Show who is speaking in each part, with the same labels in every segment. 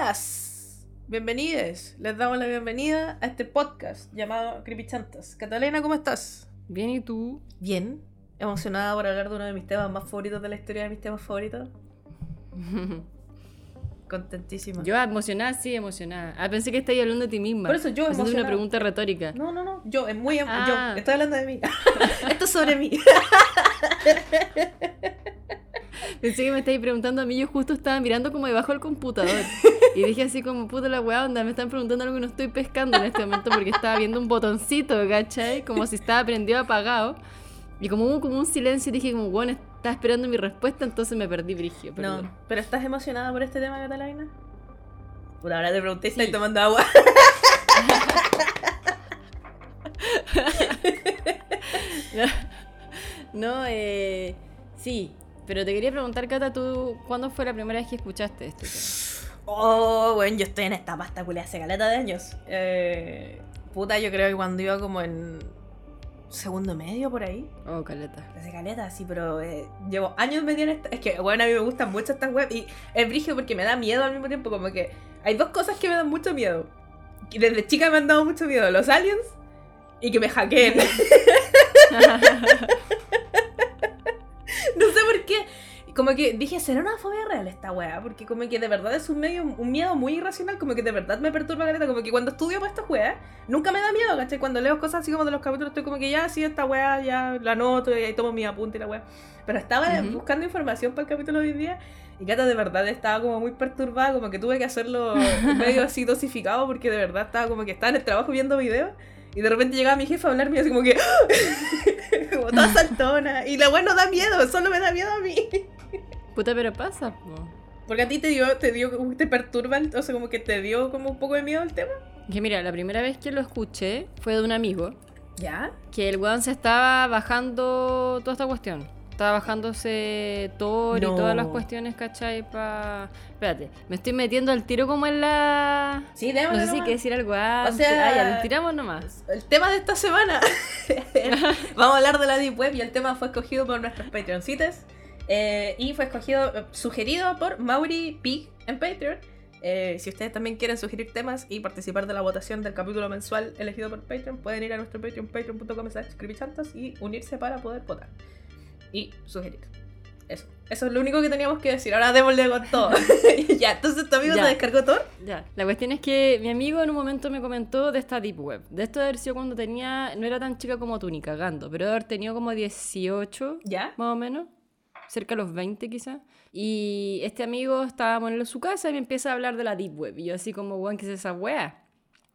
Speaker 1: Buenas, bienvenidos. Les damos la bienvenida a este podcast llamado Creepy Chantas. Catalina, ¿cómo estás?
Speaker 2: Bien, ¿y tú?
Speaker 1: Bien, emocionada por hablar de uno de mis temas más favoritos de la historia de mis temas favoritos. Contentísima.
Speaker 2: Yo emocionada, sí, emocionada. Ah, pensé que estabas hablando de ti misma.
Speaker 1: Por eso yo
Speaker 2: Haciendo
Speaker 1: emocionada.
Speaker 2: una pregunta retórica.
Speaker 1: No, no, no. Yo, es muy. em-
Speaker 2: Ah.
Speaker 1: Yo, estoy hablando de mí. Esto es sobre mí.
Speaker 2: Pensé que me estabas preguntando a mí, yo justo estaba mirando como debajo del computador. Y dije así como, puta la weá, onda, me están preguntando algo que no estoy pescando en este momento porque estaba viendo un botoncito, ¿cachai? Como si estaba prendido apagado. Y como hubo como un silencio, dije como, bueno, estaba esperando mi respuesta, entonces me perdí brigio. perdón.
Speaker 1: No, pero ¿estás emocionada por este tema, Catalina? Por ahora te pregunté si
Speaker 2: Sí.
Speaker 1: estás tomando agua.
Speaker 2: No, eh, sí, pero te quería preguntar, Cata, tú, ¿cuándo fue la primera vez que escuchaste este tema?
Speaker 1: Oh, bueno, yo estoy en esta pasta culia hace caleta de años. Eh, puta, yo creo que cuando iba como en segundo medio por ahí.
Speaker 2: Oh, caleta.
Speaker 1: Hace caleta, sí, pero eh, llevo años metida en esta. Es que, bueno, a mí me gustan mucho estas webs y es brigio porque me da miedo al mismo tiempo. Como que hay dos cosas que me dan mucho miedo. Y desde chica me han dado mucho miedo: los aliens y que me hackeen. No sé por qué. Como que dije, ¿será una fobia real esta weá? Porque como que de verdad es un medio, un miedo muy irracional, como que de verdad me perturba caleta, como que cuando estudio para esta weá, nunca me da miedo, ¿cachai? Cuando leo cosas así como de los capítulos, estoy como que ya, sí, esta weá, ya la anoto y ahí tomo mi apunte y la weá. Pero estaba
Speaker 2: Ujú.
Speaker 1: buscando información para el capítulo de hoy día y Cata de verdad estaba como muy perturbada, como que tuve que hacerlo medio así dosificado porque de verdad estaba como que estaba en el trabajo viendo videos y de repente llegaba mi jefe a hablarme así como que como toda saltona y la weá no da miedo, solo me da miedo a mí.
Speaker 2: Puta, pero pasa, po.
Speaker 1: Porque a ti te dio, te dio, te perturba, o sea, como que te dio como un poco de miedo el tema.
Speaker 2: Que mira, la primera vez que lo escuché fue de un amigo,
Speaker 1: ¿Ya?
Speaker 2: que el weón se estaba bajando toda esta cuestión. Estaba bajándose Thor
Speaker 1: No.
Speaker 2: y todas las cuestiones, ¿cachai? Pa... Espérate, me estoy metiendo al tiro como en la...
Speaker 1: Sí,
Speaker 2: No
Speaker 1: démosle
Speaker 2: sé si hay
Speaker 1: nomás.
Speaker 2: que decir algo antes.
Speaker 1: sea-
Speaker 2: Ah, ya, lo tiramos nomás.
Speaker 1: El tema de esta semana. Vamos a hablar de la Deep Web y el tema fue escogido por nuestros Patreoncites. eh, y fue escogido, eh, sugerido por Mauri Pig en Patreon. Eh, si ustedes también quieren sugerir temas y participar de la votación del capítulo mensual elegido por Patreon, pueden ir a nuestro Patreon, patreon.com y unirse para poder votar. Y sugerir. Eso. Eso es lo único que teníamos que decir. Ahora démosle con todo. ya, entonces tu amigo
Speaker 2: Ya.
Speaker 1: te descargó todo.
Speaker 2: Ya, la cuestión es que mi amigo en un momento me comentó de esta Deep Web. De esto de haber sido cuando tenía, no era tan chica como tú ni cagando, pero de haber tenido como 18,
Speaker 1: ¿Ya?
Speaker 2: más o menos, cerca de los 20 quizás. Y este amigo estaba en su casa y me empieza a hablar de la Deep Web. Y yo así como, weón, ¿qué es esa wea?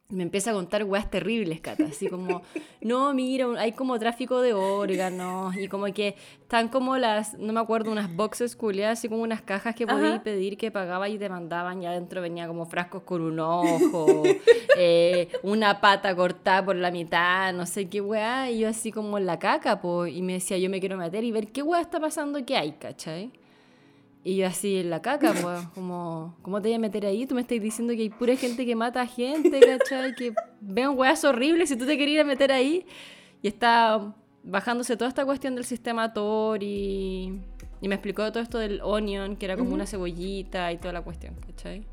Speaker 2: Me empieza a contar weas terribles, Cata. Así como, no, mira, hay como tráfico de órganos. Y como que están como las, no me acuerdo, unas boxes culiadas, así como unas cajas que podías pedir que pagaba y te mandaban. Y adentro venía como frascos con un ojo, eh, una pata cortada por la mitad, no sé qué wea. Y yo así como en la caca, po. Y me decía, yo me quiero meter y ver qué wea está pasando, qué hay, ¿cachai? Y yo así en la caca, pues, como, ¿cómo te voy a meter ahí? Tú me estás diciendo que hay pura gente que mata a gente, ¿cachai? Que vean weas horribles si tú te querías meter ahí. Y está bajándose toda esta cuestión del sistema Tor y, y me explicó todo esto del onion, que era como
Speaker 1: Ujú.
Speaker 2: una cebollita y toda la cuestión, ¿cachai?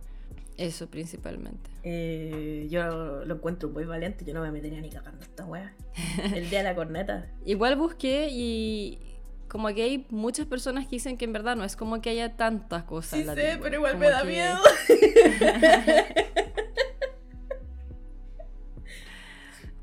Speaker 2: Eso principalmente.
Speaker 1: Eh, yo lo encuentro muy valiente, yo no me metería ni cagando esta wea. El día de la corneta.
Speaker 2: Igual busqué y como que hay muchas personas que dicen que en verdad no es como que haya tantas cosas.
Speaker 1: Sí
Speaker 2: en la
Speaker 1: sé,
Speaker 2: Web,
Speaker 1: pero igual
Speaker 2: como
Speaker 1: me da
Speaker 2: que-
Speaker 1: miedo.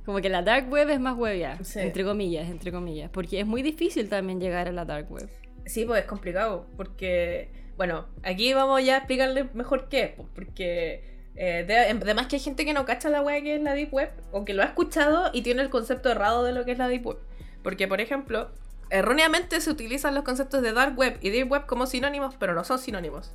Speaker 2: Como que la dark web es más webia,
Speaker 1: Sí.
Speaker 2: entre comillas, entre comillas, porque es muy difícil también llegar a la dark web.
Speaker 1: Sí, pues es complicado, porque, bueno, aquí vamos ya a explicarle mejor qué es, pues, porque eh, de- además que hay gente que no cacha la wea que es la Deep Web, o que lo ha escuchado y tiene el concepto errado de lo que es la Deep Web. Porque, por ejemplo, erróneamente se utilizan los conceptos de Dark Web y Deep Web como sinónimos, pero no son sinónimos.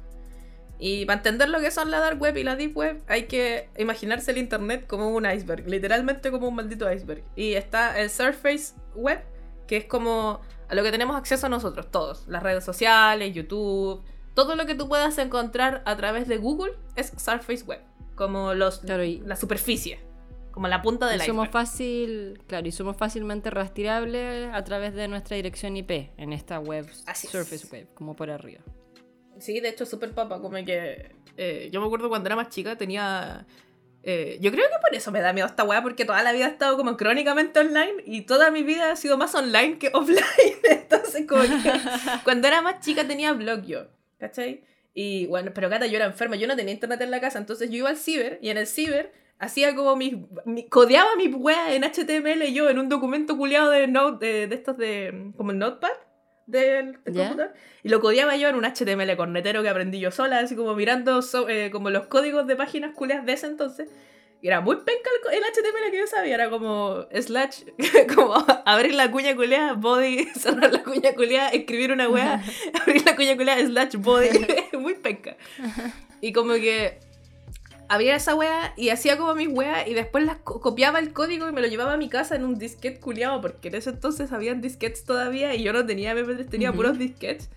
Speaker 1: Y para entender lo que son la Dark Web y la Deep Web, hay que imaginarse el Internet como un iceberg, literalmente como un maldito iceberg. Y está el Surface Web, que es como a lo que tenemos acceso nosotros, todos. Las redes sociales, YouTube, todo lo que tú puedas encontrar a través de Google es Surface Web, como los,
Speaker 2: Claro, y-
Speaker 1: la superficie, como la punta del
Speaker 2: Y somos
Speaker 1: iceberg.
Speaker 2: fácil, claro, y somos fácilmente rastreables a través de nuestra dirección IP en esta web
Speaker 1: Así es.
Speaker 2: Surface Web, como por arriba.
Speaker 1: Sí, de hecho, súper papa, como que... eh, yo me acuerdo cuando era más chica, tenía... eh, yo creo que por eso me da miedo esta weá, porque toda la vida he estado como crónicamente online y toda mi vida ha sido más online que offline. Entonces, como que cuando era más chica tenía blog yo, ¿cachai? Y bueno, pero Cata, yo era enferma, yo no tenía internet en la casa, entonces yo iba al ciber y en el ciber hacía como mis. mi- codeaba mi weá en HTML yo en un documento culiado de, note, de, de estos de. como el notepad del, del
Speaker 2: ¿Ya?
Speaker 1: computador. Y lo codeaba yo en un HTML cornetero que aprendí yo sola, así como mirando so- eh, como los códigos de páginas culiadas de ese entonces. Y era muy penca el, el HTML que yo sabía, era como slash, como abrir la cuña culeada, body, cerrar la cuña culeada, escribir una weá, abrir la cuña culeada, slash body, muy penca. Y como que abría esa weá y hacía como mis weas y después las co- copiaba el código y me lo llevaba a mi casa en un disquete culiado, porque en ese entonces habían disquetes todavía y yo no tenía MP3, tenía
Speaker 2: Ujú.
Speaker 1: puros disquetes.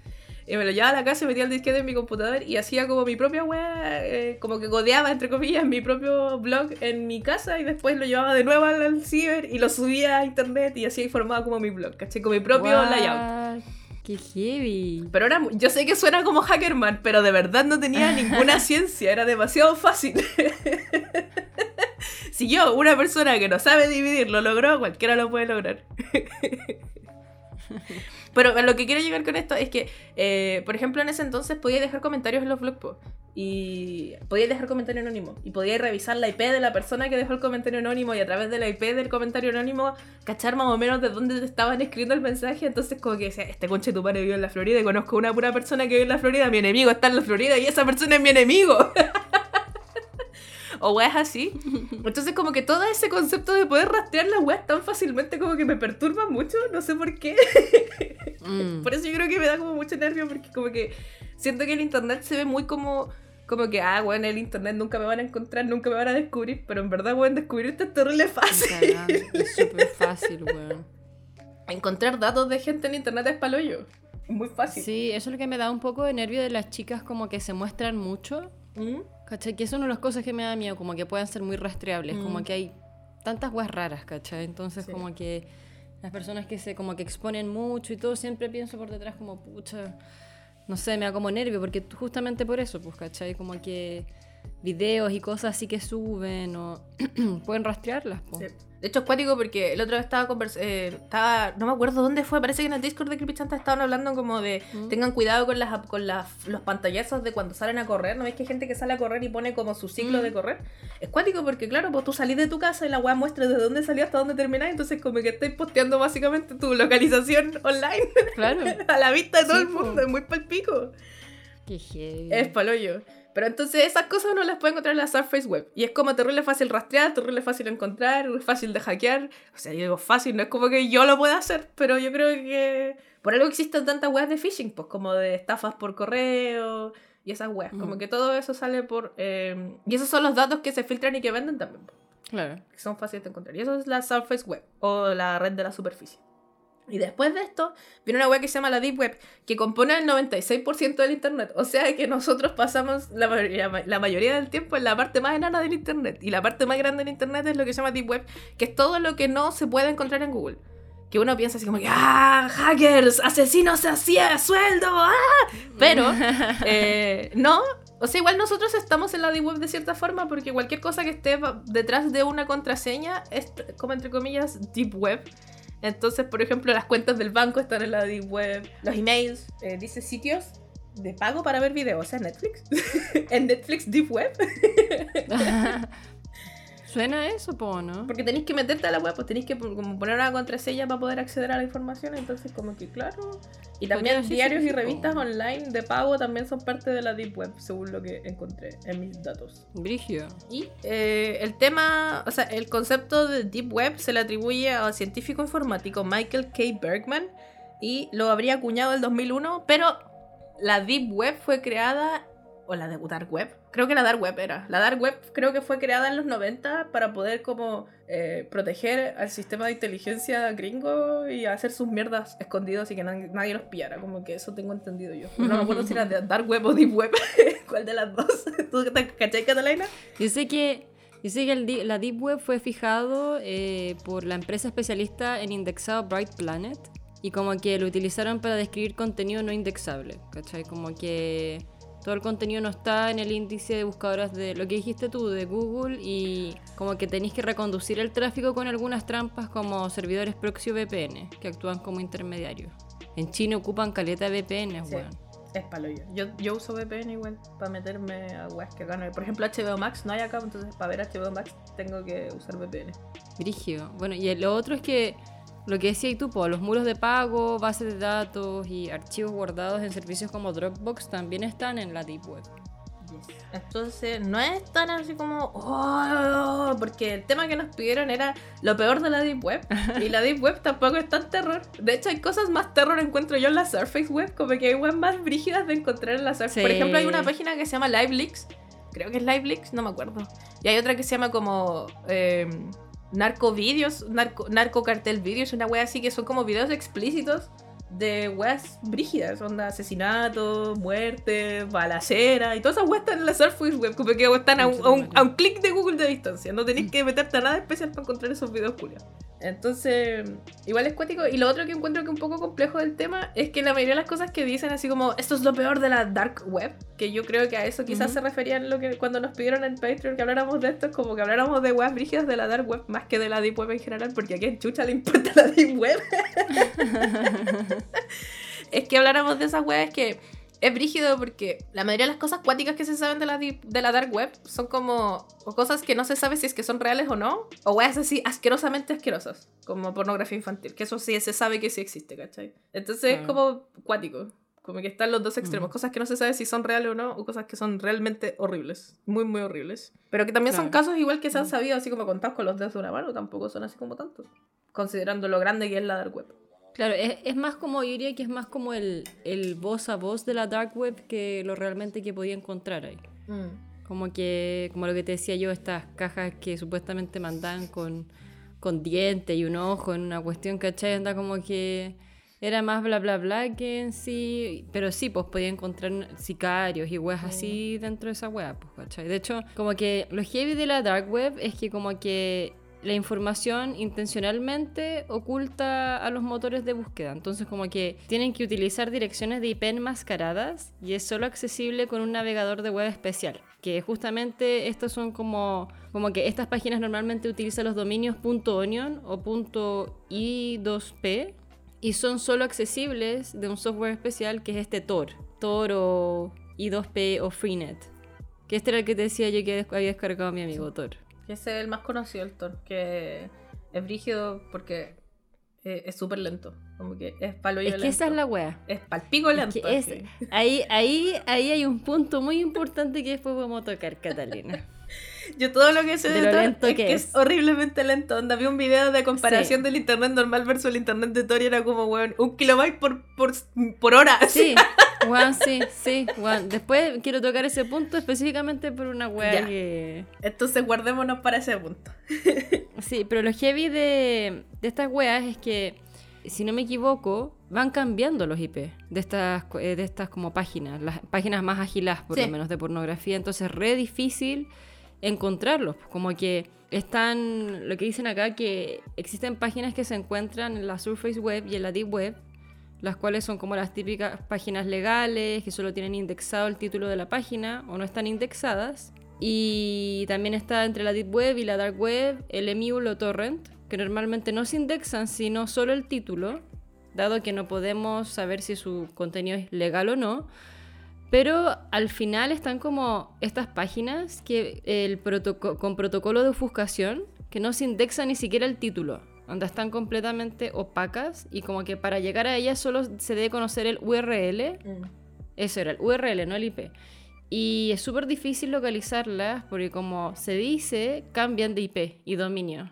Speaker 1: Y me lo llevaba a la casa y metía el disquete en mi computador y hacía como mi propia wea, eh, como que codeaba, entre comillas, mi propio blog en mi casa y después lo llevaba de nuevo al, ciber y lo subía a internet y así formaba como mi blog, ¿caché? Con mi propio layout.
Speaker 2: ¡Qué heavy!
Speaker 1: Pero era, yo sé que suena como Hackerman, pero de verdad no tenía ninguna ciencia, era demasiado fácil. si yo, una persona que no sabe dividir, lo logró, cualquiera lo puede lograr. Pero a lo que quiero llegar con esto es que, eh, por ejemplo, en ese entonces podía dejar comentarios en los blog. Y podía dejar comentario anónimo. Y podía revisar la IP de la persona que dejó el comentario anónimo. Y a través de la IP del comentario anónimo, cachar más o menos de dónde te estaban escribiendo el mensaje. Entonces, como que decía, este conche tu padre vive en la Florida. Y conozco una pura persona que vive en la Florida. Mi enemigo está en la Florida. Y esa persona es mi enemigo. o weas así. Entonces, como que todo ese concepto de poder rastrear las weas tan fácilmente, como que me perturba mucho. No sé por qué.
Speaker 2: Mm.
Speaker 1: Por eso yo creo que me da como mucho nervio porque como que siento que el internet se ve muy como como que, ah, bueno, el internet nunca me van a encontrar, nunca me van a descubrir, pero en verdad, bueno, descubrirte es terrible fácil.
Speaker 2: Es súper fácil, weón.
Speaker 1: Encontrar datos de gente en internet es paloyo. Es muy fácil.
Speaker 2: Sí, eso es lo que me da un poco de nervio de las chicas como que se muestran mucho.
Speaker 1: ¿Mm?
Speaker 2: ¿Cachai? Que es una de las cosas que me da miedo, como que puedan ser muy rastreables,
Speaker 1: Mm.
Speaker 2: como que hay tantas weas raras, ¿cachai? Entonces
Speaker 1: Sí.
Speaker 2: como que las personas que se como que exponen mucho y todo, siempre pienso por detrás como, pucha, no sé, me da como nervio, porque justamente por eso, pues, ¿cachai? Como que videos y cosas así que suben o pueden rastrearlas, pues.
Speaker 1: Sí. De hecho, es cuático porque el otro día estaba conversando. estaba, no me acuerdo dónde fue. Parece que en el Discord de Creepy Chanta estaban hablando como de.
Speaker 2: Mm.
Speaker 1: Tengan cuidado con, las, con las, los pantallazos de cuando salen a correr. ¿No ves que hay gente que sale a correr y pone como su ciclo
Speaker 2: Mm.
Speaker 1: de correr? Es cuático porque, claro, pues tú salís de tu casa y la weá muestra desde dónde salió hasta dónde terminás. Entonces, como que estáis posteando básicamente tu localización online
Speaker 2: Claro.
Speaker 1: a la vista de todo
Speaker 2: Sí,
Speaker 1: el mundo.
Speaker 2: po.
Speaker 1: Es muy palpico.
Speaker 2: Qué heavy.
Speaker 1: Es paloyo. Pero entonces esas cosas no las puede encontrar en la Surface Web. Y es como terrible fácil rastrear, terrible fácil encontrar, fácil de hackear. O sea, yo digo fácil, no es como que yo lo pueda hacer, pero yo creo que por algo existen tantas webs de phishing, pues como de estafas por correo y esas webs. Como
Speaker 2: Ujú.
Speaker 1: que todo eso sale por... eh, y esos son los datos que se filtran y que venden también, pues,
Speaker 2: Claro.
Speaker 1: que son fáciles de encontrar. Y eso es la Surface Web o la red de la superficie. Y después de esto, viene una web que se llama la Deep Web, que compone el 96% del Internet. O sea que nosotros pasamos la mayoría, la mayoría del tiempo en la parte más enana del Internet. Y la parte más grande del Internet es lo que se llama Deep Web, que es todo lo que no se puede encontrar en Google. Que uno piensa así como que, ¡ah! ¡Hackers! ¡Asesinos se hacía sueldo! ¡ah! Pero, eh, no. O sea, igual nosotros estamos en la Deep Web de cierta forma porque cualquier cosa que esté detrás de una contraseña es como entre comillas Deep Web. Entonces, por ejemplo, las cuentas del banco están en la Deep Web, los emails, eh, dice sitios de pago para ver videos, o sea, Netflix. en Netflix Deep Web.
Speaker 2: Suena eso, po, ¿no?
Speaker 1: Porque tenéis que meterte a la web, pues tenéis que como poner una contraseña para poder acceder a la información. Entonces, como que claro. Y también
Speaker 2: Podría
Speaker 1: diarios y revistas
Speaker 2: po.
Speaker 1: online de pago también son parte de la Deep Web, según lo que encontré en mis datos.
Speaker 2: Brigio.
Speaker 1: Y eh, el tema, o sea, el concepto de Deep Web se le atribuye al científico informático Michael K. Bergman y lo habría acuñado el 2001, pero la Deep Web fue creada, o la de Dark Web, creo que la Dark Web era, la Dark Web creo que fue creada en los 90 para poder como eh, proteger al sistema de inteligencia gringo y hacer sus mierdas escondidos y que nadie, los pillara, como que eso tengo entendido yo. No me acuerdo si era de Dark Web o Deep Web, cuál de las dos. ¿Tú te cachai, Catalina?
Speaker 2: Yo sé que, yo sé que la Deep Web fue fijado eh, por la empresa especialista en indexado Bright Planet y como que lo utilizaron para describir contenido no indexable, ¿cachai? Como que Todo el contenido no está en el índice de buscadoras de lo que dijiste tú, de Google, y como que tenéis que reconducir el tráfico con algunas trampas como servidores proxy VPN, que actúan como intermediarios. En China ocupan caleta VPN,
Speaker 1: Sí.
Speaker 2: weón.
Speaker 1: Es palo yo. yo. Yo uso VPN igual para meterme a webs que acá no hay. Por ejemplo, HBO Max no hay acá, entonces para ver HBO Max tengo que usar VPN.
Speaker 2: Brigio. Bueno, y lo otro es que lo que decías tú, los muros de pago, bases de datos y archivos guardados en servicios como Dropbox también están en la Deep Web.
Speaker 1: Entonces, no es tan así como. "Oh", porque el tema que nos pidieron era lo peor de la Deep Web. y la Deep Web tampoco es tan terror. De hecho, hay cosas más terror encuentro yo en la Surface Web. Como que hay webs más brígidas de encontrar en la Surface. Por
Speaker 2: Sí.
Speaker 1: ejemplo, hay una página que se llama LiveLeaks. Creo que es LiveLeaks, no me acuerdo. Y hay otra que se llama como. Eh, narco videos, narco, narco cartel videos, una wea así que son como videos explícitos de weas brígidas, onda asesinato, muerte, balacera y todas esas weas están en la Surface Web, como que están a un, a un- a un clic de Google de distancia, no tenéis que meterte a nada especial para encontrar esos videos culiados. Entonces, igual es cuático. Y lo otro que encuentro que es un poco complejo del tema es que la mayoría de las cosas que dicen, así como esto es lo peor de la dark web, que yo creo que a eso quizás
Speaker 2: Ujú.
Speaker 1: se referían lo que cuando nos pidieron en Patreon que habláramos de esto, es como que habláramos de webs brígidas de la dark web más que de la deep web en general, porque a quién chucha le importa la deep web. es que habláramos de esas webs que es brígido porque la mayoría de las cosas cuáticas que se saben de la, deep- de la dark web son como o cosas que no se sabe si es que son reales o no, o weas así asquerosamente asquerosas, como pornografía infantil, que eso sí se sabe que sí existe, ¿cachai? Entonces es como cuático, como que están los dos extremos,
Speaker 2: Mm.
Speaker 1: cosas que no se sabe si son reales o no, o cosas que son realmente horribles, muy, muy horribles. Pero que también son casos igual que se han
Speaker 2: Mm.
Speaker 1: sabido así como contados con los dedos de una mano, tampoco son así como tantos, considerando lo grande que es la dark web.
Speaker 2: Claro, es, es más como, yo diría que es más como el, el voz a voz de la dark web que lo realmente que podía encontrar ahí. Como que, como lo que te decía yo, estas cajas que supuestamente mandaban con, con dientes y un ojo en una cuestión, ¿cachai? Anda como que era más bla bla bla que en sí, pero sí, pues podía encontrar sicarios y weas así dentro de esa wea, pues, ¿cachai? De hecho, como que lo heavy de la dark web es que como que la información intencionalmente oculta a los motores de búsqueda. Entonces como que tienen que utilizar direcciones de IP enmascaradas y es solo accesible con un navegador de web especial. Que justamente estos son como, como que estas páginas normalmente utilizan los dominios .onion o .i2p y son solo accesibles de un software especial que es este Tor. Tor o i2p o Freenet. Que este era el que te decía yo que había descargado mi amigo Tor.
Speaker 1: Que ese es el más conocido, el Tor, que es brígido porque eh, es súper lento. Como que es palo y
Speaker 2: Es que esa es la wea.
Speaker 1: Es palpico
Speaker 2: Es
Speaker 1: lento.
Speaker 2: que es-
Speaker 1: así.
Speaker 2: ahí, ahí, ahí hay un punto muy importante que después vamos a tocar, Catalina.
Speaker 1: Yo todo lo que sé
Speaker 2: De
Speaker 1: de,
Speaker 2: lo lento
Speaker 1: es
Speaker 2: que es.
Speaker 1: es horriblemente lento. Onda, vi un video de comparación
Speaker 2: Sí.
Speaker 1: del internet normal versus el internet de Tor y era como, weón, un kilobyte por, por, por hora.
Speaker 2: Sí, Juan, sí, sí, Juan. Después quiero tocar ese punto específicamente por una wea
Speaker 1: Ya.
Speaker 2: que...
Speaker 1: Entonces guardémonos para ese punto.
Speaker 2: Sí, pero lo heavy de, de estas weas es que, si no me equivoco, van cambiando los IP de estas, eh, de estas como páginas, las páginas más agiladas por
Speaker 1: Sí.
Speaker 2: lo menos de pornografía, entonces es re difícil encontrarlos, como que están, lo que dicen acá, que existen páginas que se encuentran en la Surface Web y en la Deep Web, las cuales son como las típicas páginas legales, que solo tienen indexado el título de la página o no están indexadas. Y también está entre la Deep Web y la Dark Web el Emule o Torrent, que normalmente no se indexan sino solo el título, dado que no podemos saber si su contenido es legal o no. Pero al final están como estas páginas que el protoco- con protocolo de ofuscación que no se indexa ni siquiera el título, donde están completamente opacas y como que para llegar a ellas solo se debe conocer el URL eso era el URL, no el IP. Y es súper difícil localizarlas porque como se dice, cambian de IP y dominio.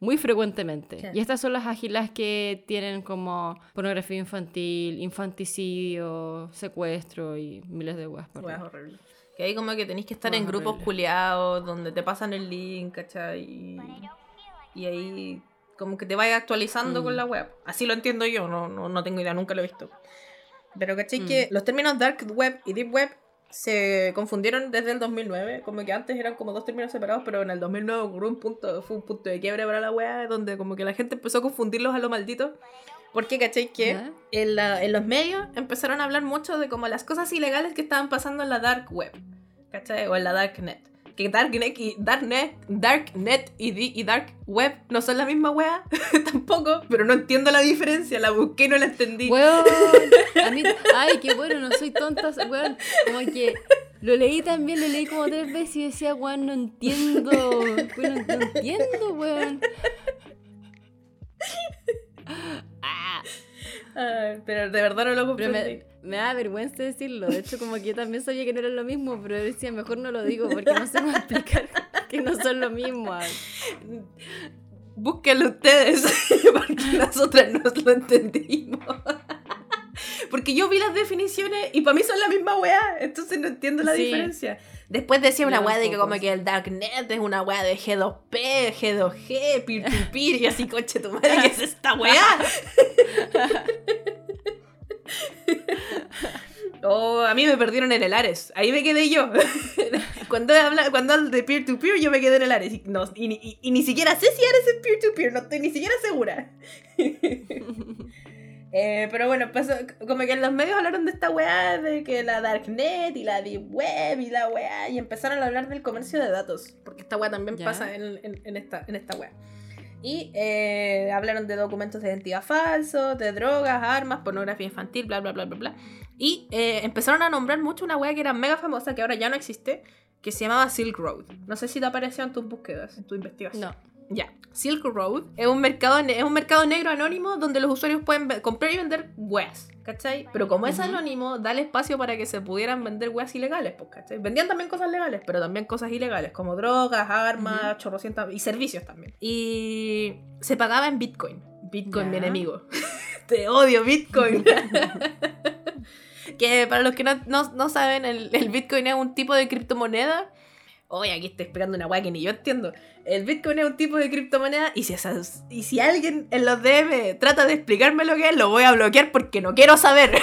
Speaker 2: Muy frecuentemente.
Speaker 1: Sí.
Speaker 2: Y estas son las ágilas que tienen como pornografía infantil, infanticidio, secuestro y miles de weas. por
Speaker 1: Weas
Speaker 2: ahí.
Speaker 1: horribles. Que ahí como que tenéis que estar
Speaker 2: Weas
Speaker 1: en grupos culiados donde te pasan el link, ¿cachai? Y, y ahí como que te vayas actualizando
Speaker 2: Mm.
Speaker 1: con la web. Así lo entiendo yo, no, no, no tengo idea, nunca lo he visto. Pero ¿cachai?
Speaker 2: Mm.
Speaker 1: Que los términos dark web y deep web se confundieron desde el 2009, como que antes eran como dos términos separados, pero en el 2009 ocurrió un punto, fue un punto de quiebre para la wea, donde como que la gente empezó a confundirlos a lo maldito. Porque, ¿cachai? Que en, la- en los medios empezaron a hablar mucho de como las cosas ilegales que estaban pasando en la dark web, ¿cachai? O en la darknet. Que darknet y, darknet, darknet y, y dark web no son la misma wea, tampoco, pero no entiendo la diferencia, la busqué y no la entendí.
Speaker 2: Weón, a mí, ay, qué bueno, no soy tonta, weón, como que lo leí también, lo leí como tres veces y decía, weón, no entiendo, weón, no, no entiendo, weón. Ah,
Speaker 1: pero de verdad no lo comprendí.
Speaker 2: Me, da vergüenza decirlo, de hecho como que yo también sabía que no era lo mismo, pero decía, mejor no lo digo porque no sé cómo explicar que no son lo mismo.
Speaker 1: Búsquenlo ustedes, porque nosotras no lo entendimos. Porque yo vi las definiciones y para mí son la misma weá, entonces no entiendo la
Speaker 2: Sí.
Speaker 1: diferencia. Después decía una weá de que como que el Darknet es una weá de G2P, G2G, peer-to-peer, y así, coche tu madre, ¿qué es esta weá? Oh, a mí me perdieron en el Ares. Ahí me quedé yo. cuando habla, cuando hablo de peer-to-peer, yo me quedé en el Ares. Y, no- y ni- y- y ni siquiera sé si Ares es peer-to-peer, no estoy ni siquiera segura. Eh, pero bueno, pasó, como que en los medios hablaron de esta weá, de que la Darknet y la Deep Web y la weá, y empezaron a hablar del comercio de datos, porque esta weá también
Speaker 2: Ya.
Speaker 1: pasa en, en- en esta, en esta weá. Y eh, hablaron de documentos de identidad falsos, de drogas, armas, pornografía infantil, bla, bla, bla, bla, bla. Y eh, empezaron a nombrar mucho una weá que era mega famosa, que ahora ya no existe, que se llamaba Silk Road. No sé si te apareció en tus búsquedas, en tu investigación.
Speaker 2: No,
Speaker 1: Ya. Silk Road es un mercado es un mercado negro anónimo donde los usuarios pueden comprar y vender weas, ¿cachai? Pero como es anónimo, da el espacio para que se pudieran vender weas ilegales, pues, ¿cachai? Vendían también cosas legales, pero también cosas ilegales, como drogas, armas, chorrocientas y servicios también. Y se pagaba en Bitcoin. Bitcoin,
Speaker 2: Ya.
Speaker 1: mi enemigo. Te odio, Bitcoin. que para los que no, no- no saben, el, el Bitcoin es un tipo de criptomoneda. Oye, aquí estoy esperando una weá que ni yo entiendo. El Bitcoin es un tipo de criptomoneda y si, esas- y si alguien en los DM trata de explicarme lo que es, lo voy a bloquear porque no quiero saber.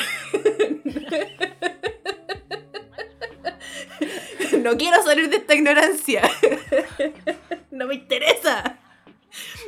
Speaker 1: no quiero salir de esta ignorancia. no me interesa.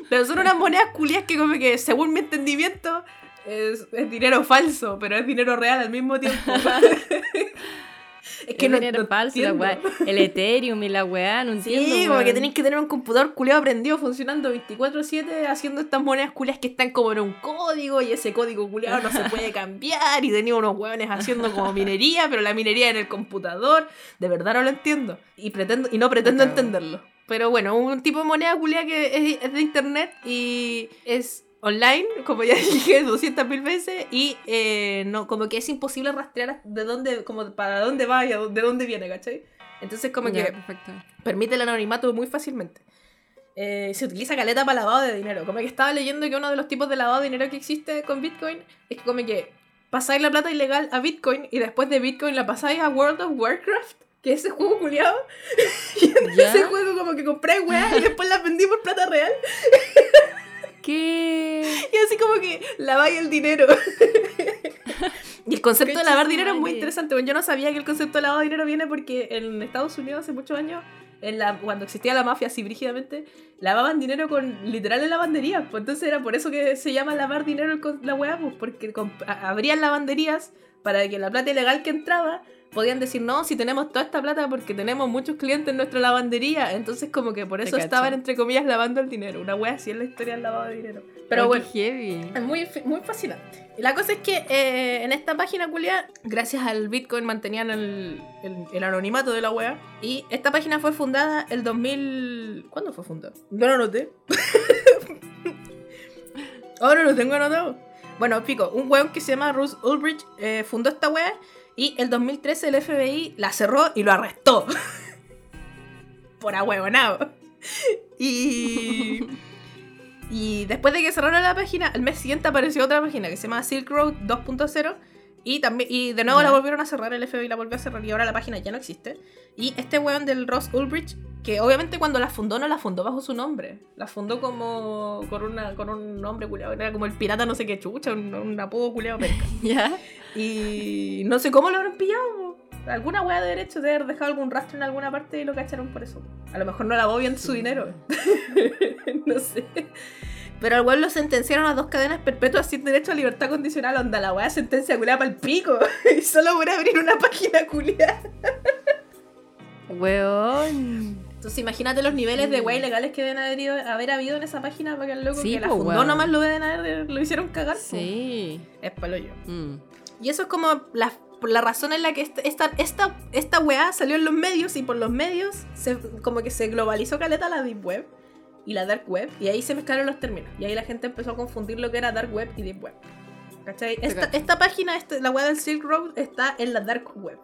Speaker 1: Pero son unas monedas culias que como que, según mi entendimiento, es, es dinero falso, pero es dinero real al mismo tiempo. es
Speaker 2: que
Speaker 1: no-
Speaker 2: dinero
Speaker 1: no
Speaker 2: falso, la
Speaker 1: entiendo.
Speaker 2: weá, el Ethereum y la weá, no entiendo.
Speaker 1: Sí, como que
Speaker 2: weón.
Speaker 1: tenéis que tener un computador culiado prendido funcionando 24/7 haciendo estas monedas culias que están como en un código y ese código culiado no se puede cambiar y tenía unos hueones haciendo como minería, pero la minería en el computador, de verdad no lo entiendo y pretendo y no pretendo entenderlo. Pero bueno, un tipo de moneda culia que es, es de internet y es online, como ya dije 200.000 veces, y eh, no, como que es imposible rastrear de dónde, como para dónde va y de dónde viene, ¿cachai? Entonces como que
Speaker 2: perfecto.
Speaker 1: permite el anonimato muy fácilmente. Eh, se utiliza caleta para lavado de dinero. Como que estaba leyendo que uno de los tipos de lavado de dinero que existe con Bitcoin es que como que pasáis la plata ilegal a Bitcoin y después de Bitcoin la pasáis a World of Warcraft, que es ese juego culiado. y en ese juego como que compré weá y después las vendí por plata real.
Speaker 2: ¿Qué?
Speaker 1: Y así como que laváis el dinero. y el concepto de lavar dinero es muy interesante. Bueno, yo no sabía que el concepto de lavado de dinero viene porque en Estados Unidos hace muchos años, en la, cuando existía la mafia así brígidamente, lavaban dinero con literal en lavanderías. Pues entonces era por eso que se llama lavar dinero la weá, pues porque abrían lavanderías para que la plata ilegal que entraba podían decir, no, si tenemos toda esta plata porque tenemos muchos clientes en nuestra lavandería. Entonces como que por
Speaker 2: Te
Speaker 1: eso
Speaker 2: cacho.
Speaker 1: estaban, entre comillas, lavando el dinero. Una wea así es la historia del lavado de dinero. Pero
Speaker 2: Ay,
Speaker 1: bueno.
Speaker 2: heavy.
Speaker 1: Es muy, muy fascinante. Y la cosa es que eh, en esta página culia, gracias al Bitcoin, mantenían el, el- el anonimato de la wea. Y esta página fue fundada el 2000. ¿Cuándo fue fundada? No noté. Ahora lo tengo anotado. Bueno, pico, un weón que se llama Russ Ulbricht eh, fundó esta wea. Y el 2013 el FBI la cerró y lo arrestó. Por ahuevonado. Y. Y después de que cerraron la página, al mes siguiente apareció otra página que se llama Silk Road 2.0. Y, también, y de nuevo la volvieron a cerrar, el FBI la volvió a cerrar y ahora la página ya no existe. Y este weón del Ross Ulbricht, que obviamente cuando la fundó no la fundó bajo su nombre. La fundó como con, una, con un nombre culiado, era como el pirata no sé qué chucha, un, un apodo culiado perca.
Speaker 2: ¿Ya?
Speaker 1: Y no sé cómo lo habrán pillado. alguna weá de derecho de haber dejado algún rastro en alguna parte y lo cacharon por eso. A lo mejor no lavó bien su dinero. no sé. Pero al weón lo sentenciaron a dos cadenas perpetuas sin derecho a libertad condicional. Onda, la weá sentencia culiada para el pico. y solo por abrir una página culiada.
Speaker 2: Weón.
Speaker 1: Entonces imagínate los niveles de weá ilegales que deben haber, ido- haber habido en esa página para que el loco
Speaker 2: Sí,
Speaker 1: que la
Speaker 2: po,
Speaker 1: fundó
Speaker 2: weón.
Speaker 1: nomás lo deben haber, lo hicieron cagar. po.
Speaker 2: Sí.
Speaker 1: Es palo yo.
Speaker 2: Mm.
Speaker 1: Y eso es como la, la razón en la que esta, esta, esta, esta weá salió en los medios y por los medios se, como que se globalizó caleta la Deep Web y la Dark Web y ahí se mezclaron los términos y ahí la gente empezó a confundir lo que era Dark Web y Deep Web. ¿Cachai? Esta, página, este- la weá del Silk Road está en la Dark Web.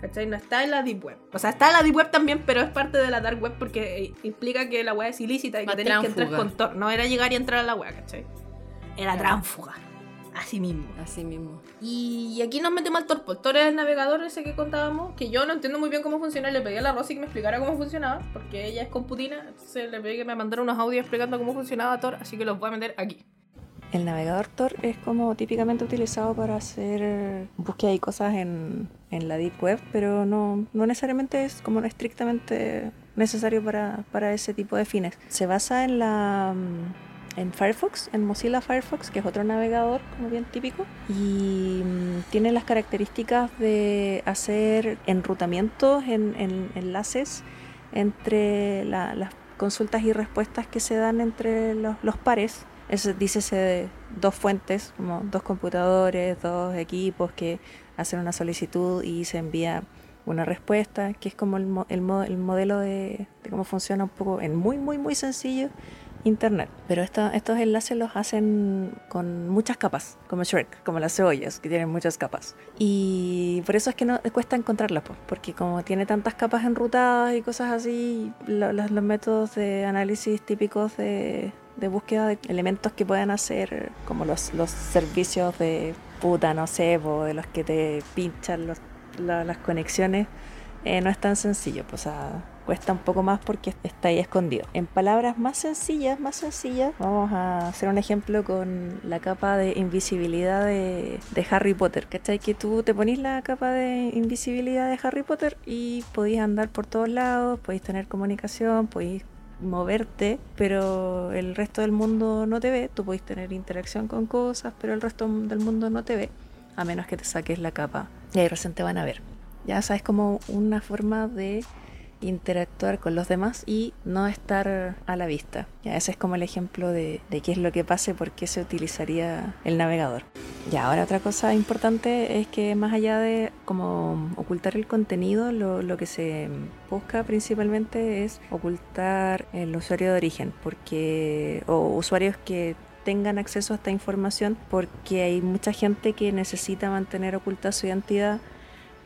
Speaker 1: ¿Cachai? No está en la Deep Web. O sea, está en la Deep Web también, pero es parte de la Dark Web porque eh, implica que la weá es ilícita y que tenéis que entrar con Tor. No era llegar y entrar a la weá, ¿cachai? Era
Speaker 2: Claro.
Speaker 1: tránfuga. Así mismo.
Speaker 2: Así mismo.
Speaker 1: Y aquí nos metemos al Tor. El Tor es el navegador ese que contábamos, que yo no entiendo muy bien cómo funciona. Le pedí a la Rosy que me explicara cómo funcionaba, porque ella es computina. Entonces le pedí que me mandara unos audios explicando cómo funcionaba Tor, así que los voy a meter aquí.
Speaker 3: El navegador Tor es como típicamente utilizado para hacer búsqueda y cosas en, en la Deep Web, pero no, no necesariamente es como estrictamente necesario para, para ese tipo de fines. Se basa en la en Firefox, en Mozilla Firefox, que es otro navegador como bien típico, y mm, tiene las características de hacer enrutamientos en, en enlaces entre la- las consultas y respuestas que se dan entre los, pares. Eso dícese dos fuentes, como dos computadores, dos equipos que hacen una solicitud y se envía una respuesta, que es como el, mo- el, mo- el modelo de, de cómo funciona un poco en muy, muy, muy sencillo Internet. Pero esta- estos enlaces los hacen con muchas capas, como Shrek, como las cebollas, que tienen muchas capas. Y por eso es que no cuesta encontrarlas, pues, porque como tiene tantas capas enrutadas y cosas así, lo- los, métodos de análisis típicos de, búsqueda de elementos que puedan hacer, como los, servicios de puta, no sé, de los que te pinchan las conexiones, eh, no es tan sencillo, pues, o cuesta un poco más porque está ahí escondido. En palabras más sencillas, más sencillas, vamos a hacer un ejemplo con la capa de invisibilidad de, de Harry Potter. ¿Cachai? Que tú te ponís la capa de invisibilidad de Harry Potter y podéis andar por todos lados, podéis tener comunicación, podéis moverte, pero el resto del mundo no te ve. Tú podéis tener interacción con cosas, pero el resto del mundo no te ve, a menos que te saques la capa. Y ahí recién te van a ver. Ya sabes, como una forma de interactuar con los demás y no estar a la vista. Ya, ese es como el ejemplo de, qué es lo que pase, por qué se utilizaría el navegador. Ya, ahora otra cosa importante es que más allá de como ocultar el contenido, lo, lo que se busca principalmente es ocultar el usuario de origen, porque o usuarios que tengan acceso a esta información, porque hay mucha gente que necesita mantener oculta su identidad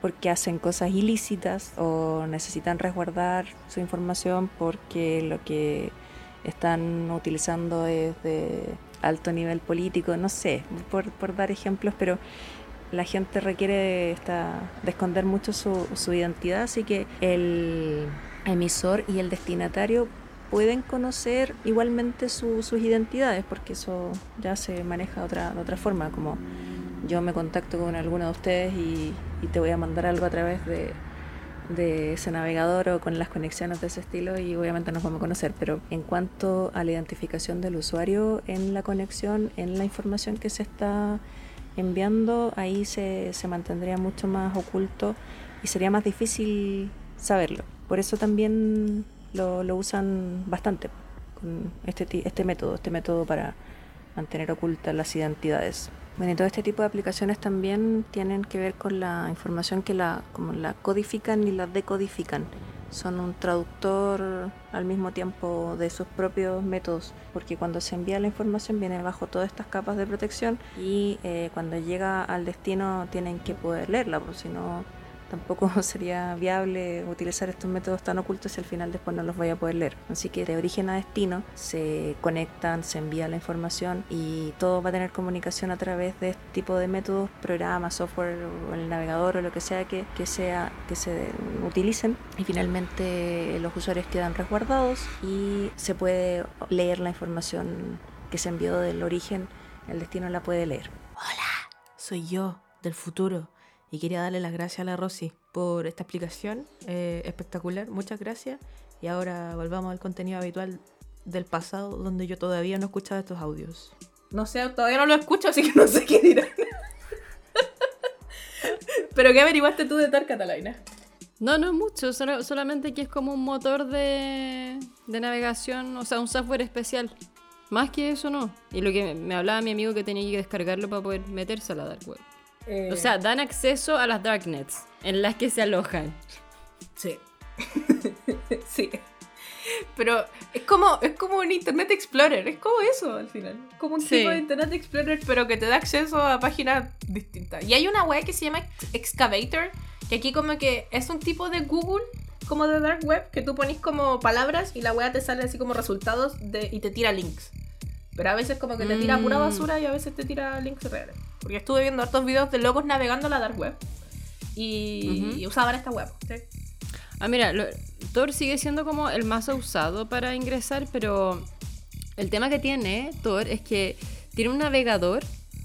Speaker 3: porque hacen cosas ilícitas o necesitan resguardar su información porque lo que están utilizando es de alto nivel político, no sé, por, dar ejemplos, pero la gente requiere esta- de esconder mucho su, su identidad, así que el emisor y el destinatario pueden conocer igualmente su- sus identidades, porque eso ya se maneja de otra, de otra forma, como yo me contacto con alguno de ustedes y, y te voy a mandar algo a través de, ese navegador o con las conexiones de ese estilo y obviamente nos vamos a conocer. Pero en cuanto a la identificación del usuario en la conexión, en la información que se está enviando, ahí se, se mantendría mucho más oculto y sería más difícil saberlo. Por eso también lo, lo usan bastante con este, este método, este método para mantener ocultas las identidades. Bueno, y todo este tipo de aplicaciones también tienen que ver con la información que la, como la codifican y la decodifican. Son un traductor al mismo tiempo de sus propios métodos, porque cuando se envía la información viene bajo todas estas capas de protección y eh, cuando llega al destino tienen que poder leerla, porque si no tampoco sería viable utilizar estos métodos tan ocultos si al final después no los voy a poder leer. Así que de origen a destino se conectan, se envía la información y todo va a tener comunicación a través de este tipo de métodos, programas, software o el navegador o lo que sea que, que sea que se utilicen y finalmente los usuarios quedan resguardados y se puede leer la información que se envió del origen, el destino la puede leer.
Speaker 1: Soy yo, del futuro, Y quería darle las gracias a la Rosy por esta explicación eh, espectacular. Muchas gracias. Y ahora volvamos al contenido habitual del pasado, donde yo todavía no he escuchado estos audios. No sé, todavía no lo escucho, así que no sé qué dirán. ¿Pero qué averiguaste tú de Tar Catalina?
Speaker 2: No, no mucho, solo- solamente que es como un motor de, de navegación, o sea, un software especial. Más que eso no. Y lo que me- me hablaba mi amigo que tenía que descargarlo para poder meterse a la dark web.
Speaker 1: Eh,
Speaker 2: O sea, dan acceso a las darknets en las que se alojan.
Speaker 1: Sí. sí. Pero es como, es como un Internet Explorer, es como eso al final. Como un
Speaker 2: Sí.
Speaker 1: tipo de Internet Explorer, pero que te da acceso a páginas distintas. Y hay una web que se llama Ex- Excavator, que aquí como que es un tipo de Google, como de Dark Web, que tú pones como palabras y la web te sale así como resultados de, y te tira links. Pero a veces como que te tira pura
Speaker 2: Mm.
Speaker 1: basura y a veces te tira links reales. Porque estuve viendo hartos videos de locos navegando la Dark Web. Y, usaban esta web. ¿sí?
Speaker 2: Ah, mira, lo- Tor sigue siendo como el más usado para ingresar, pero el tema que tiene Tor es que tiene un navegador,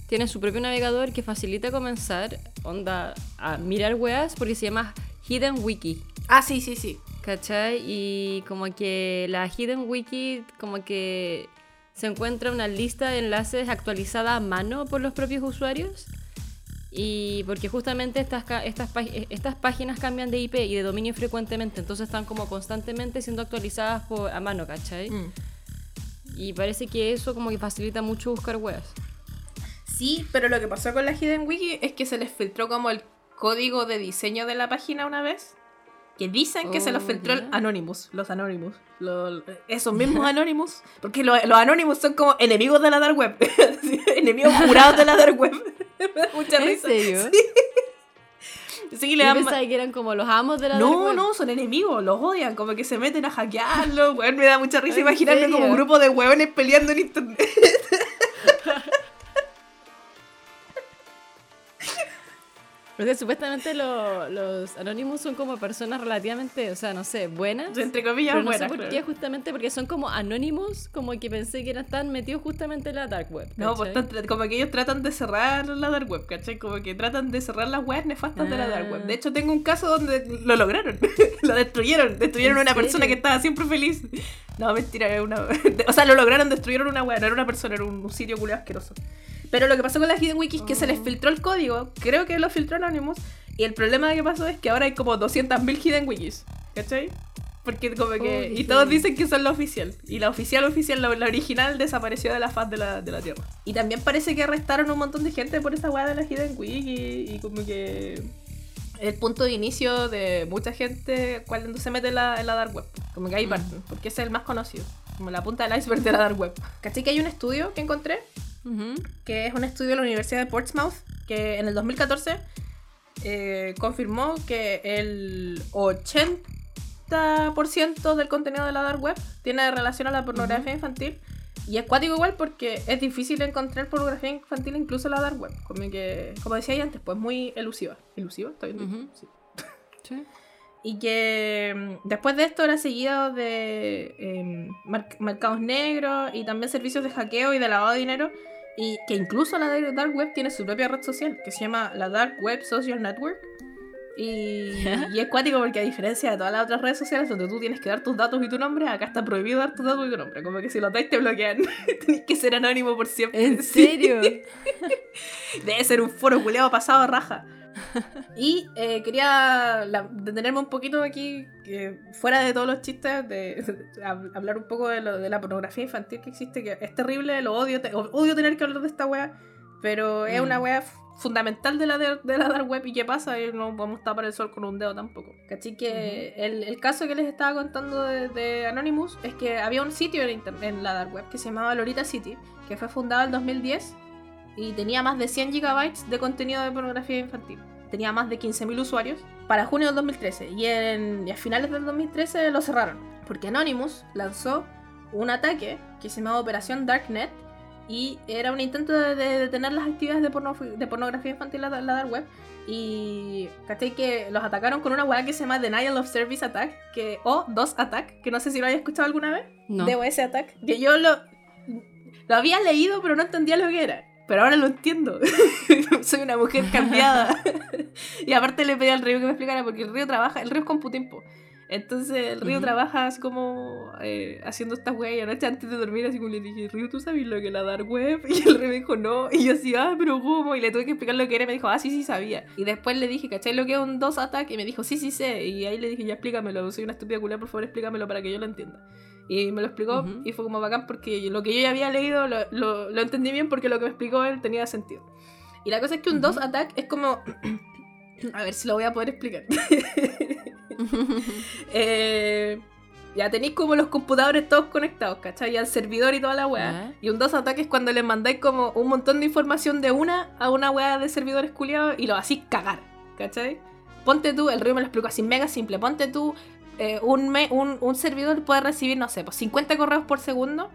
Speaker 2: tiene su propio navegador que facilita comenzar onda a mirar weas porque se llama Hidden Wiki.
Speaker 1: Ah, sí, sí, sí.
Speaker 2: ¿Cachai? Y como que la Hidden Wiki, como que se encuentra una lista de enlaces actualizada a mano por los propios usuarios. Y porque justamente estas, estas, pá- estas páginas cambian de IP y de dominio frecuentemente, entonces están como constantemente siendo actualizadas por, a mano, ¿cachai?
Speaker 1: Mm.
Speaker 2: Y parece que eso como que facilita mucho buscar weas.
Speaker 1: Sí, pero lo que pasó con la Hidden Wiki es que se les filtró como el código de diseño de la página una vez. Que dicen que se los
Speaker 2: Oh,
Speaker 1: filtró el. Anonymous, los Anonymous. lo- esos mismos Anonymous. Porque lo- los Anonymous son como enemigos de la Dark Web. Enemigos jurados de la Dark Web. Mucha
Speaker 2: ¿En
Speaker 1: risa.
Speaker 2: serio?
Speaker 1: Sí, sí le
Speaker 2: Yo
Speaker 1: dan
Speaker 2: pensaba que eran como los amos de la dark
Speaker 1: No,
Speaker 2: web.
Speaker 1: no, son enemigos, los odian, como que se meten a hackearlo, weón, me da mucha risa
Speaker 2: ¿En
Speaker 1: imaginarme como un grupo de hueones peleando en internet.
Speaker 2: Porque supuestamente lo- los Anonymous son como personas relativamente, o sea, no sé, buenas.
Speaker 1: Entre comillas,
Speaker 2: Pero no
Speaker 1: buenas,
Speaker 2: sé por
Speaker 1: claro.
Speaker 2: qué, justamente porque son como anónimos, como que pensé que eran tan metidos justamente en la dark web.
Speaker 1: No, pues
Speaker 2: ¿cachai?
Speaker 1: están- como que ellos tratan de cerrar la dark web, ¿cachai? Como que tratan de cerrar las webs nefastas de la dark web.
Speaker 2: Ah.
Speaker 1: De hecho, tengo un caso donde lo lograron. lo destruyeron. Destruyeron a
Speaker 2: ¿En
Speaker 1: una persona
Speaker 2: serio?
Speaker 1: que estaba siempre feliz. No, mentira, era una... o sea, lo lograron, destruyeron una web. No era una persona, era un, un sitio culiado asqueroso. Pero lo que pasó con la Hidden Wiki es que se les
Speaker 2: Oh.
Speaker 1: filtró el código. Creo que lo filtró Anonymous. Y el problema que pasó es que ahora hay como 200.000 Hidden Wikis. ¿Cachai? Porque como que...
Speaker 2: Oh,
Speaker 1: y todos dicen que son la oficial. Y la oficial oficial, la, la original, desapareció de la faz de la, de la Tierra. Y también parece que arrestaron un montón de gente por esa weá de la Hidden Wiki. Y como que... El punto de inicio de mucha gente cuando se mete en la, en la dark web. Como que ahí
Speaker 2: Mm.
Speaker 1: parten, porque ese es el más conocido. Como la punta del iceberg de la dark web. ¿Cachai que hay un estudio que encontré? Que es un estudio de la Universidad de Portsmouth, que en el 2014 eh, confirmó que el 80% del contenido de la dark web tiene relación a la pornografía infantil. Y es cuático igual porque es difícil encontrar pornografía infantil incluso en la dark web. Como, que, como decía antes, pues muy elusiva. ¿Elusiva? ¿Está bien? Sí.
Speaker 2: Sí.
Speaker 1: Y que mm, después de esto era seguido de mar- mercados negros y también servicios de hackeo y de lavado de dinero. Y que incluso la Dark Web tiene su propia red social que se llama la Dark Web Social Network. Y, y es cuático porque a diferencia de todas las otras redes sociales donde tú tienes que dar tus datos y tu nombre, acá está prohibido dar tus datos y tu nombre. Como que si los dais te bloquean. Tenés que ser anónimo por siempre.
Speaker 2: ¿En serio?
Speaker 1: Debe ser un foro culeado pasado a raja. Y eh, quería la- detenerme un poquito aquí, fuera de todos los chistes, de, de hab- hablar un poco de, lo- de la pornografía infantil que existe, que es terrible, lo odio, te- odio tener que hablar de esta wea, pero es
Speaker 2: Mm.
Speaker 1: una wea f- fundamental de la, de, la dark web y qué pasa, y no podemos tapar el sol con un dedo tampoco. ¿Cachai? Que el, el caso que les estaba contando de, Anonymous es que había un sitio en, en la dark web que se llamaba Lolita City, que fue fundado en 2010 y tenía más de 100 gigabytes de contenido de pornografía infantil. Tenía más de 15.000 usuarios para junio del 2013 y, en, y a finales del 2013 lo cerraron porque Anonymous lanzó un ataque que se llamaba Operación Darknet y era un intento de, de detener las actividades de, porno- de pornografía infantil en la, la dark web y ¿cachai? que los atacaron con una weá que se llama Denial of Service Attack que, o DOS Attack, que no sé si lo habéis escuchado alguna vez.
Speaker 2: No.
Speaker 1: DOS Attack, que yo lo, lo había leído pero no entendía lo que era. pero ahora lo entiendo. Soy una mujer cambiada. y aparte le pedí al río que me explicara, porque el río trabaja, el río es computimpo. Entonces el río
Speaker 2: Ujú.
Speaker 1: trabaja así como eh, haciendo estas weas y anoche antes de dormir así como le dije, Río, ¿tú sabes lo que es la dark web? Y el río me dijo, no. Y yo así, ah, pero ¿cómo? Y le tuve que explicar lo que era y me dijo, ah, sí, sí, sabía. Y después le dije, ¿cachai lo que es un dos attack? Y me dijo, sí, sí sé. Y ahí le dije, ya explícamelo, soy una estúpida culera, por favor explícamelo para que yo lo entienda. Y me lo explicó
Speaker 2: Ujú.
Speaker 1: y fue como bacán porque lo que yo ya había leído lo, lo, lo entendí bien porque lo que me explicó él tenía sentido. Y la cosa es que un
Speaker 2: Ujú.
Speaker 1: dos attack es como... A ver si lo voy a poder explicar. Eh, ya tenéis como los computadores todos conectados, ¿cachai? Y al servidor y toda la weá. Y un dos ataques es cuando le mandáis como un montón de información de una a una weá de servidores culiados y lo hacís cagar, ¿cachai? Ponte tú, el río me lo explicó así mega simple, ponte tú, eh, un, me- un, un servidor puede recibir, no sé, pues 50 correos por segundo.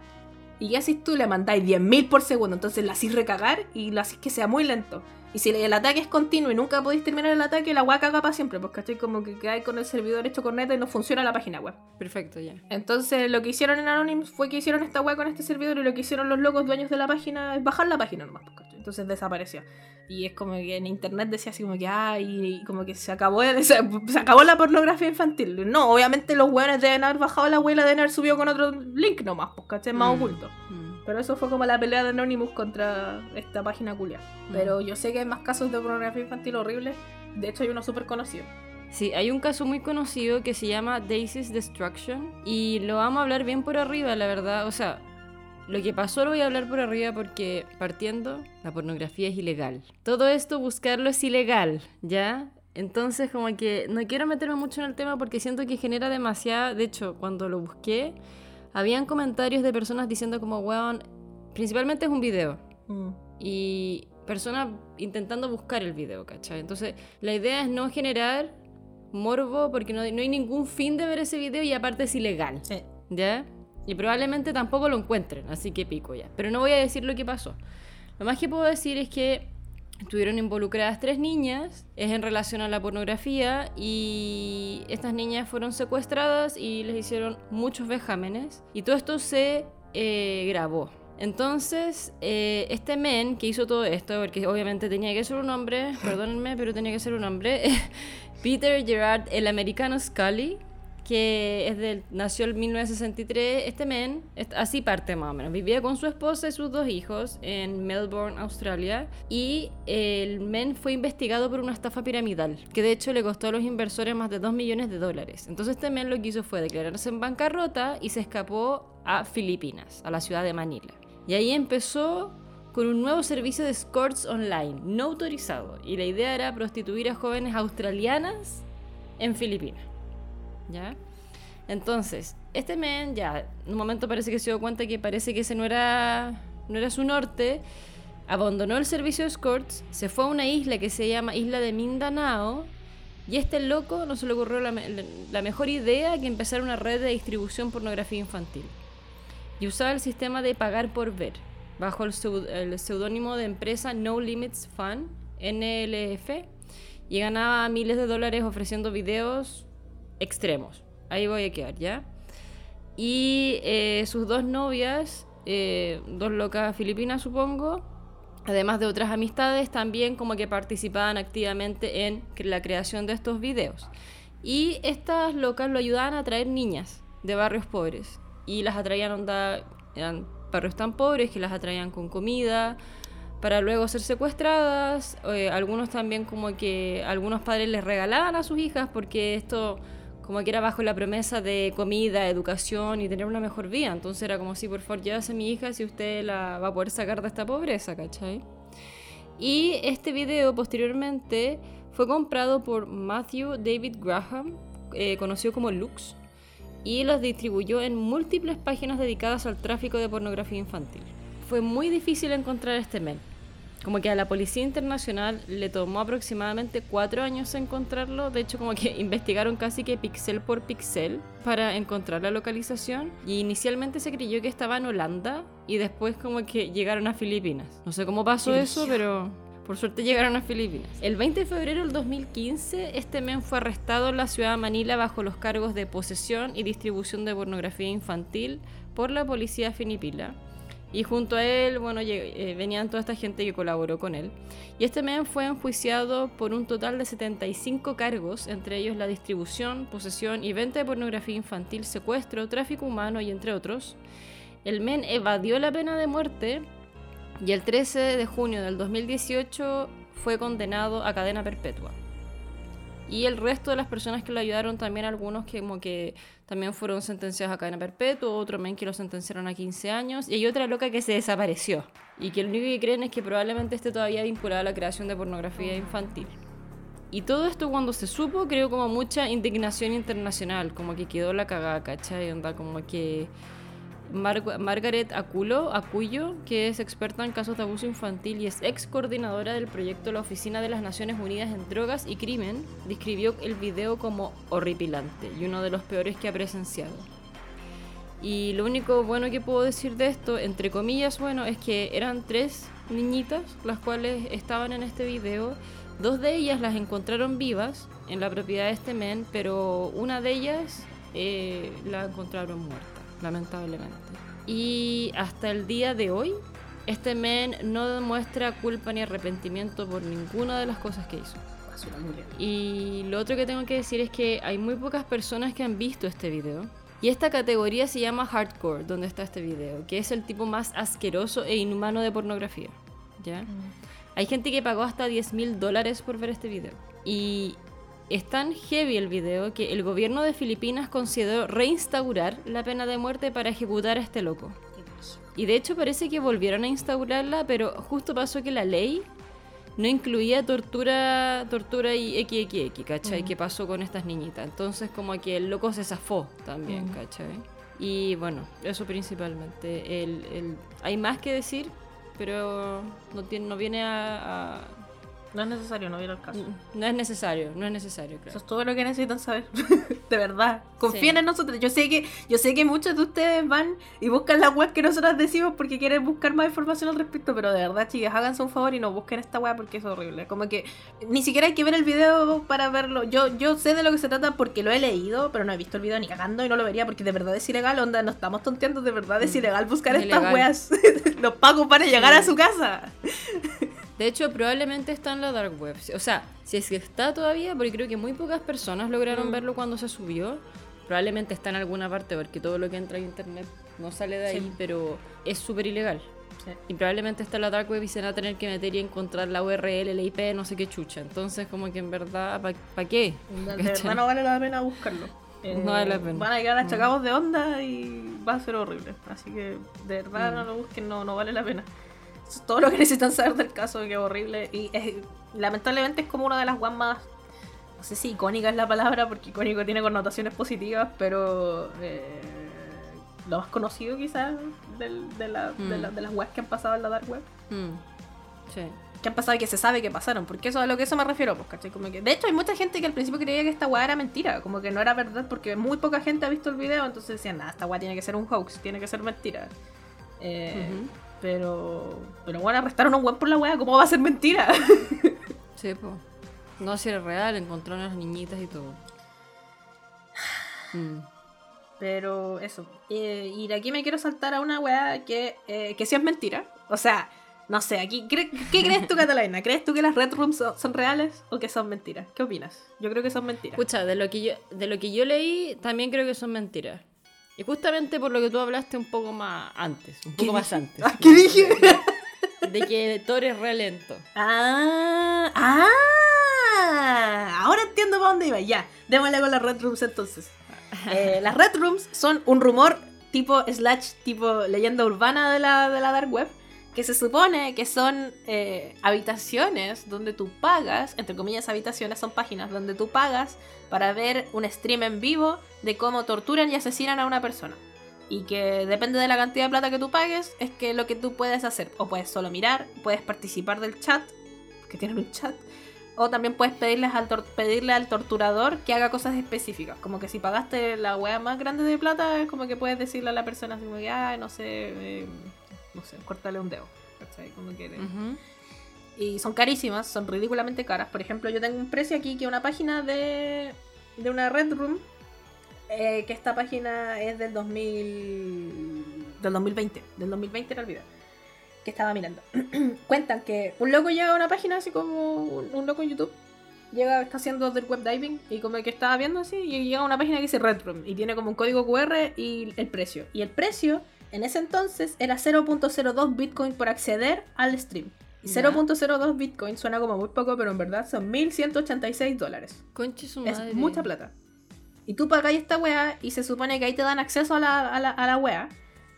Speaker 1: Y ya si tú le mandáis 10.000 por segundo, entonces lo hacís recagar y lo hacís que sea muy lento. Y si el ataque es continuo y nunca podéis terminar el ataque, la weá caga para siempre, porque estoy como que quedáis con el servidor hecho corneta y no funciona la página web.
Speaker 2: Perfecto, ya.
Speaker 1: Entonces lo que hicieron en Anonymous fue que hicieron esta weá con este servidor y lo que hicieron los locos dueños de la página es bajar la página nomás. pues, ¿cachai? Entonces desapareció. Y es como que en internet decía así como que, ay, y como que se acabó, se, se acabó la pornografía infantil. No, obviamente los weones deben haber bajado la weá y la deben haber subido con otro link nomás, pues, ¿cachai? Más
Speaker 2: Mm,
Speaker 1: oculto.
Speaker 2: mm.
Speaker 1: Pero eso fue como la pelea de Anonymous contra esta página culia. Pero yo sé que hay más casos de pornografía infantil horribles. De hecho, hay uno súper conocido.
Speaker 2: Sí, hay un caso muy conocido que se llama Daisy's Destruction y lo vamos a hablar bien por arriba, la verdad. O sea, lo que pasó lo voy a hablar por arriba porque partiendo, la pornografía es ilegal. Todo esto, buscarlo es ilegal, ¿ya? Entonces, como que no quiero meterme mucho en el tema porque siento que genera demasiada... De hecho, cuando lo busqué, habían comentarios de personas diciendo como, weón, principalmente es un video y personas intentando buscar el video, ¿cachai? Entonces, la idea es no generar morbo porque no, no hay ningún fin de ver ese video y aparte es ilegal,
Speaker 1: Sí.
Speaker 2: ¿ya? Y probablemente tampoco lo encuentren, así que pico ya. Pero no voy a decir lo que pasó. Lo más que puedo decir es que estuvieron involucradas tres niñas, es en relación a la pornografía y estas niñas fueron secuestradas y les hicieron muchos vejámenes y todo esto se eh, grabó. Entonces, eh, este men que hizo todo esto, porque obviamente tenía que ser un hombre, perdónenme, pero tenía que ser un hombre, Peter Gerard, el americano Scully, que es del, nació en 1963, este men, así parte más o menos, vivía con su esposa y sus dos hijos en Melbourne, Australia, y el men fue investigado por una estafa piramidal, que de hecho le costó a los inversores más de 2 millones de dólares. Entonces este men lo que hizo fue declararse en bancarrota y se escapó a Filipinas, a la ciudad de Manila. Y ahí empezó con un nuevo servicio de escorts online, no autorizado, y la idea era prostituir a jóvenes australianas en Filipinas. ¿Ya? Entonces, este men ya, en un momento parece que se dio cuenta que parece que ese no era, no era su norte, abandonó el servicio de escorts, se fue a una isla que se llama Isla de Mindanao, y este loco no se le ocurrió la, me- la mejor idea que empezar una red de distribución pornografía infantil. Y usaba el sistema de pagar por ver, bajo el seudónimo de empresa No Limits Fund, NLF, y ganaba miles de dólares ofreciendo videos extremos. Ahí voy a quedar, ¿ya? Y eh, sus dos novias, eh, dos locas filipinas supongo, además de otras amistades, también como que participaban activamente en la creación de estos videos. Y estas locas lo ayudaban a atraer niñas de barrios pobres. Y las atraían onda, eran barrios tan pobres que las atraían con comida, para luego ser secuestradas. eh, algunos también como que algunos padres les regalaban a sus hijas porque esto como que era bajo la promesa de comida, educación y tener una mejor vida. Entonces era como si por favor llévase a mi hija si usted la va a poder sacar de esta pobreza, ¿cachai? Y este video posteriormente fue comprado por Matthew David Graham, eh, conocido como Lux, y los distribuyó en múltiples páginas dedicadas al tráfico de pornografía infantil. Fue muy difícil encontrar este men. Como que a la Policía Internacional le tomó aproximadamente cuatro años encontrarlo. De hecho, como que investigaron casi que pixel por pixel para encontrar la localización. Y inicialmente se creyó que estaba en Holanda y después como que llegaron a Filipinas. No sé cómo pasó eso, pero por suerte llegaron a Filipinas. El 20 de febrero del 2015, este men fue arrestado en la ciudad de Manila bajo los cargos de posesión y distribución de pornografía infantil por la policía filipina. Y junto a él, bueno, eh, venían toda esta gente que colaboró con él. Y este men fue enjuiciado por un total de 75 cargos, entre ellos la distribución, posesión y venta de pornografía infantil, secuestro, tráfico humano y entre otros. El men evadió la pena de muerte y el 13 de junio del 2018 fue condenado a cadena perpetua. Y el resto de las personas que lo ayudaron, también algunos que como que también fueron sentenciados a cadena perpetua, otro men que lo sentenciaron a 15 años, y hay otra loca que se desapareció. Y que lo único que creen es que probablemente esté todavía vinculada a la creación de pornografía infantil. Y todo esto cuando se supo creó como mucha indignación internacional, como que quedó la cagada, ¿cachai? Onda como que Mar- Margaret Aculo, Acuyo, que es experta en casos de abuso infantil y es ex coordinadora del proyecto la Oficina de las Naciones Unidas en Drogas y Crimen, describió el video como horripilante y uno de los peores que ha presenciado. Y lo único bueno que puedo decir de esto, entre comillas, bueno, es que eran tres niñitas las cuales estaban en este video. Dos de ellas las encontraron vivas en la propiedad de este men, pero una de ellas eh, la encontraron muerta, lamentablemente. Y hasta el día de hoy, este men no demuestra culpa ni arrepentimiento por ninguna de las cosas que hizo. Y lo otro que tengo que decir es que hay muy pocas personas que han visto este video. Y esta categoría se llama hardcore, donde está este video, que es el tipo más asqueroso e inhumano de pornografía. ¿Ya? Hay gente que pagó hasta 10 mil dólares por ver este video. Y es tan heavy el video que el gobierno de Filipinas consideró reinstaurar la pena de muerte para ejecutar a este loco. Y de hecho parece que volvieron a instaurarla, pero justo pasó que la ley no incluía tortura tortura y XXX, ¿cachai? ¿Qué pasó con estas niñitas? Entonces como que el loco se zafó también,
Speaker 1: Mm.
Speaker 2: ¿cachai? Y bueno, eso principalmente. El, el- Hay más que decir, pero no, tiene, no viene a, a-
Speaker 1: No es necesario, no viene el caso.
Speaker 2: No es necesario, no es necesario,
Speaker 1: Eso
Speaker 2: claro.
Speaker 1: es todo lo que necesitan saber. de verdad. Confíen
Speaker 2: Sí.
Speaker 1: en nosotros. Yo sé que yo sé que muchos de ustedes van y buscan la web que nosotros decimos porque quieren buscar más información al respecto, pero de verdad, chicas, háganse un favor y no busquen esta web porque es horrible. Como que ni siquiera hay que ver el video para verlo. Yo yo sé de lo que se trata porque lo he leído, pero no he visto el video ni cagando y no lo vería porque de verdad es ilegal, onda, no estamos tonteando, de verdad es
Speaker 2: Mm.
Speaker 1: ilegal buscar
Speaker 2: Es
Speaker 1: estas
Speaker 2: ilegal.
Speaker 1: weas. Los pago para llegar a su casa.
Speaker 2: De hecho, probablemente está en la dark web. O sea, si es que está todavía, porque creo que muy pocas personas lograron
Speaker 1: Mm.
Speaker 2: verlo cuando se subió. Probablemente está en alguna parte, porque todo lo que entra a internet no sale de ahí,
Speaker 1: Sí.
Speaker 2: pero es súper ilegal. Y probablemente está en la dark web y se van a tener que meter y encontrar la URL, la IP, no sé qué chucha. Entonces, como que en verdad, ¿para qué?
Speaker 1: De verdad no vale la pena buscarlo. Eh,
Speaker 2: No vale la pena.
Speaker 1: Van a quedar achacados de onda y va a ser horrible. Así que de verdad
Speaker 2: Mm.
Speaker 1: no lo busquen, no, no vale la pena. Es todo lo que necesitan saber del caso, que es horrible. Y es- lamentablemente es como una de las guas más, no sé si icónica es la palabra, porque icónico tiene connotaciones positivas, pero eh, lo más conocido quizás del- de, la- de
Speaker 2: Mm.
Speaker 1: la- de las guas que han pasado en la dark web
Speaker 2: Mm. Sí.
Speaker 1: que han pasado y que se sabe que pasaron, porque eso es a lo que eso me refiero, pues, ¿cachai? Como que, de hecho, hay mucha gente que al principio creía que esta weá era mentira, como que no era verdad, porque muy poca gente ha visto el video, entonces decían, nada, esta weá tiene que ser un hoax, tiene que ser mentira. Eh. Pero, pero bueno, arrestaron a un weón por la weá, ¿cómo va a ser mentira?
Speaker 2: Sí, po. No, si era real, encontraron a las niñitas y todo. Mm.
Speaker 1: pero eso. Eh, y de aquí me quiero saltar a una weá que, eh, que sí es mentira. O sea, no sé, aquí, ¿cre- ¿qué crees tú, Catalina? ¿Crees tú que las Red Rooms son, son reales o que son mentiras? ¿Qué opinas? Yo creo que son mentiras.
Speaker 2: Escucha, de lo que yo, de lo que yo leí, también creo que son mentiras. Y justamente por lo que tú hablaste un poco más antes, un
Speaker 1: ¿Qué
Speaker 2: poco más
Speaker 1: dije?
Speaker 2: antes.
Speaker 1: Ah, ¿Qué dije?
Speaker 2: De que Thor es re lento.
Speaker 1: Ah, ah, ahora entiendo para dónde iba. Ya, démosle con las Red Rooms entonces. Eh, las Red Rooms son un rumor tipo slash tipo leyenda urbana de la, de la Dark Web que se supone que son eh, habitaciones donde tú pagas, entre comillas habitaciones son páginas donde tú pagas para ver un stream en vivo de cómo torturan y asesinan a una persona. Y que depende de la cantidad de plata que tú pagues, es que lo que tú puedes hacer. O puedes solo mirar, puedes participar del chat, que tienen un chat. O también puedes pedirles al pedirle al torturador que haga cosas específicas. Como que si pagaste la wea más grande de plata, es como que puedes decirle a la persona así como que, "Ay, no sé, eh, no sé, cortarle un dedo. ¿cachai? Como que
Speaker 2: Ujú.
Speaker 1: Y son carísimas, son ridículamente caras. Por ejemplo, yo tengo un precio aquí que una página de, de una Red Room, eh, que esta página es del del 2020. Del 2020 era el video que estaba mirando. Cuentan que un loco llega a una página así como un, un loco en YouTube. Llega, está haciendo del web diving y como que estaba viendo así y llega a una página que dice Red Room y tiene como un código QR y el precio. Y el precio en ese entonces era 0.02 Bitcoin por acceder al stream. Y
Speaker 2: Ya.
Speaker 1: 0.02 Bitcoin suena como muy poco, pero en verdad son 1.186 dólares.
Speaker 2: Conche su
Speaker 1: Es
Speaker 2: madre.
Speaker 1: mucha plata. Y tú pagáis esta wea y se supone que ahí te dan acceso a la, a la, a la wea.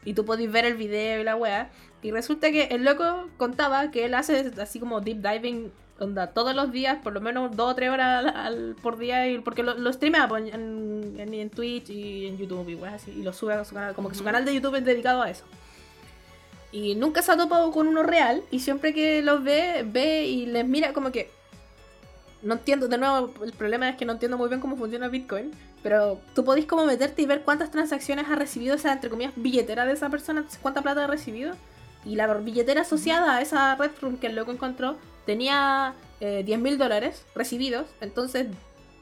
Speaker 1: Y tú podéis ver el video y la wea. Y resulta que el loco contaba que él hace así como deep diving onda, todos los días, por lo menos dos o tres horas al- al- por día. Y, porque lo, lo streamea pues, en, en, en Twitch y en YouTube y weas así. Y lo sube a su canal. Como que su canal de YouTube es dedicado a eso. Y nunca se ha topado con uno real. Y siempre que los ve, ve y les mira como que no entiendo, de nuevo, el problema es que no entiendo muy bien cómo funciona Bitcoin, pero tú podés como meterte y ver cuántas transacciones ha recibido esa, entre comillas, billetera de esa persona, cuánta plata ha recibido. Y la billetera asociada a esa Red Room que el loco encontró tenía eh, 10 mil dólares recibidos, entonces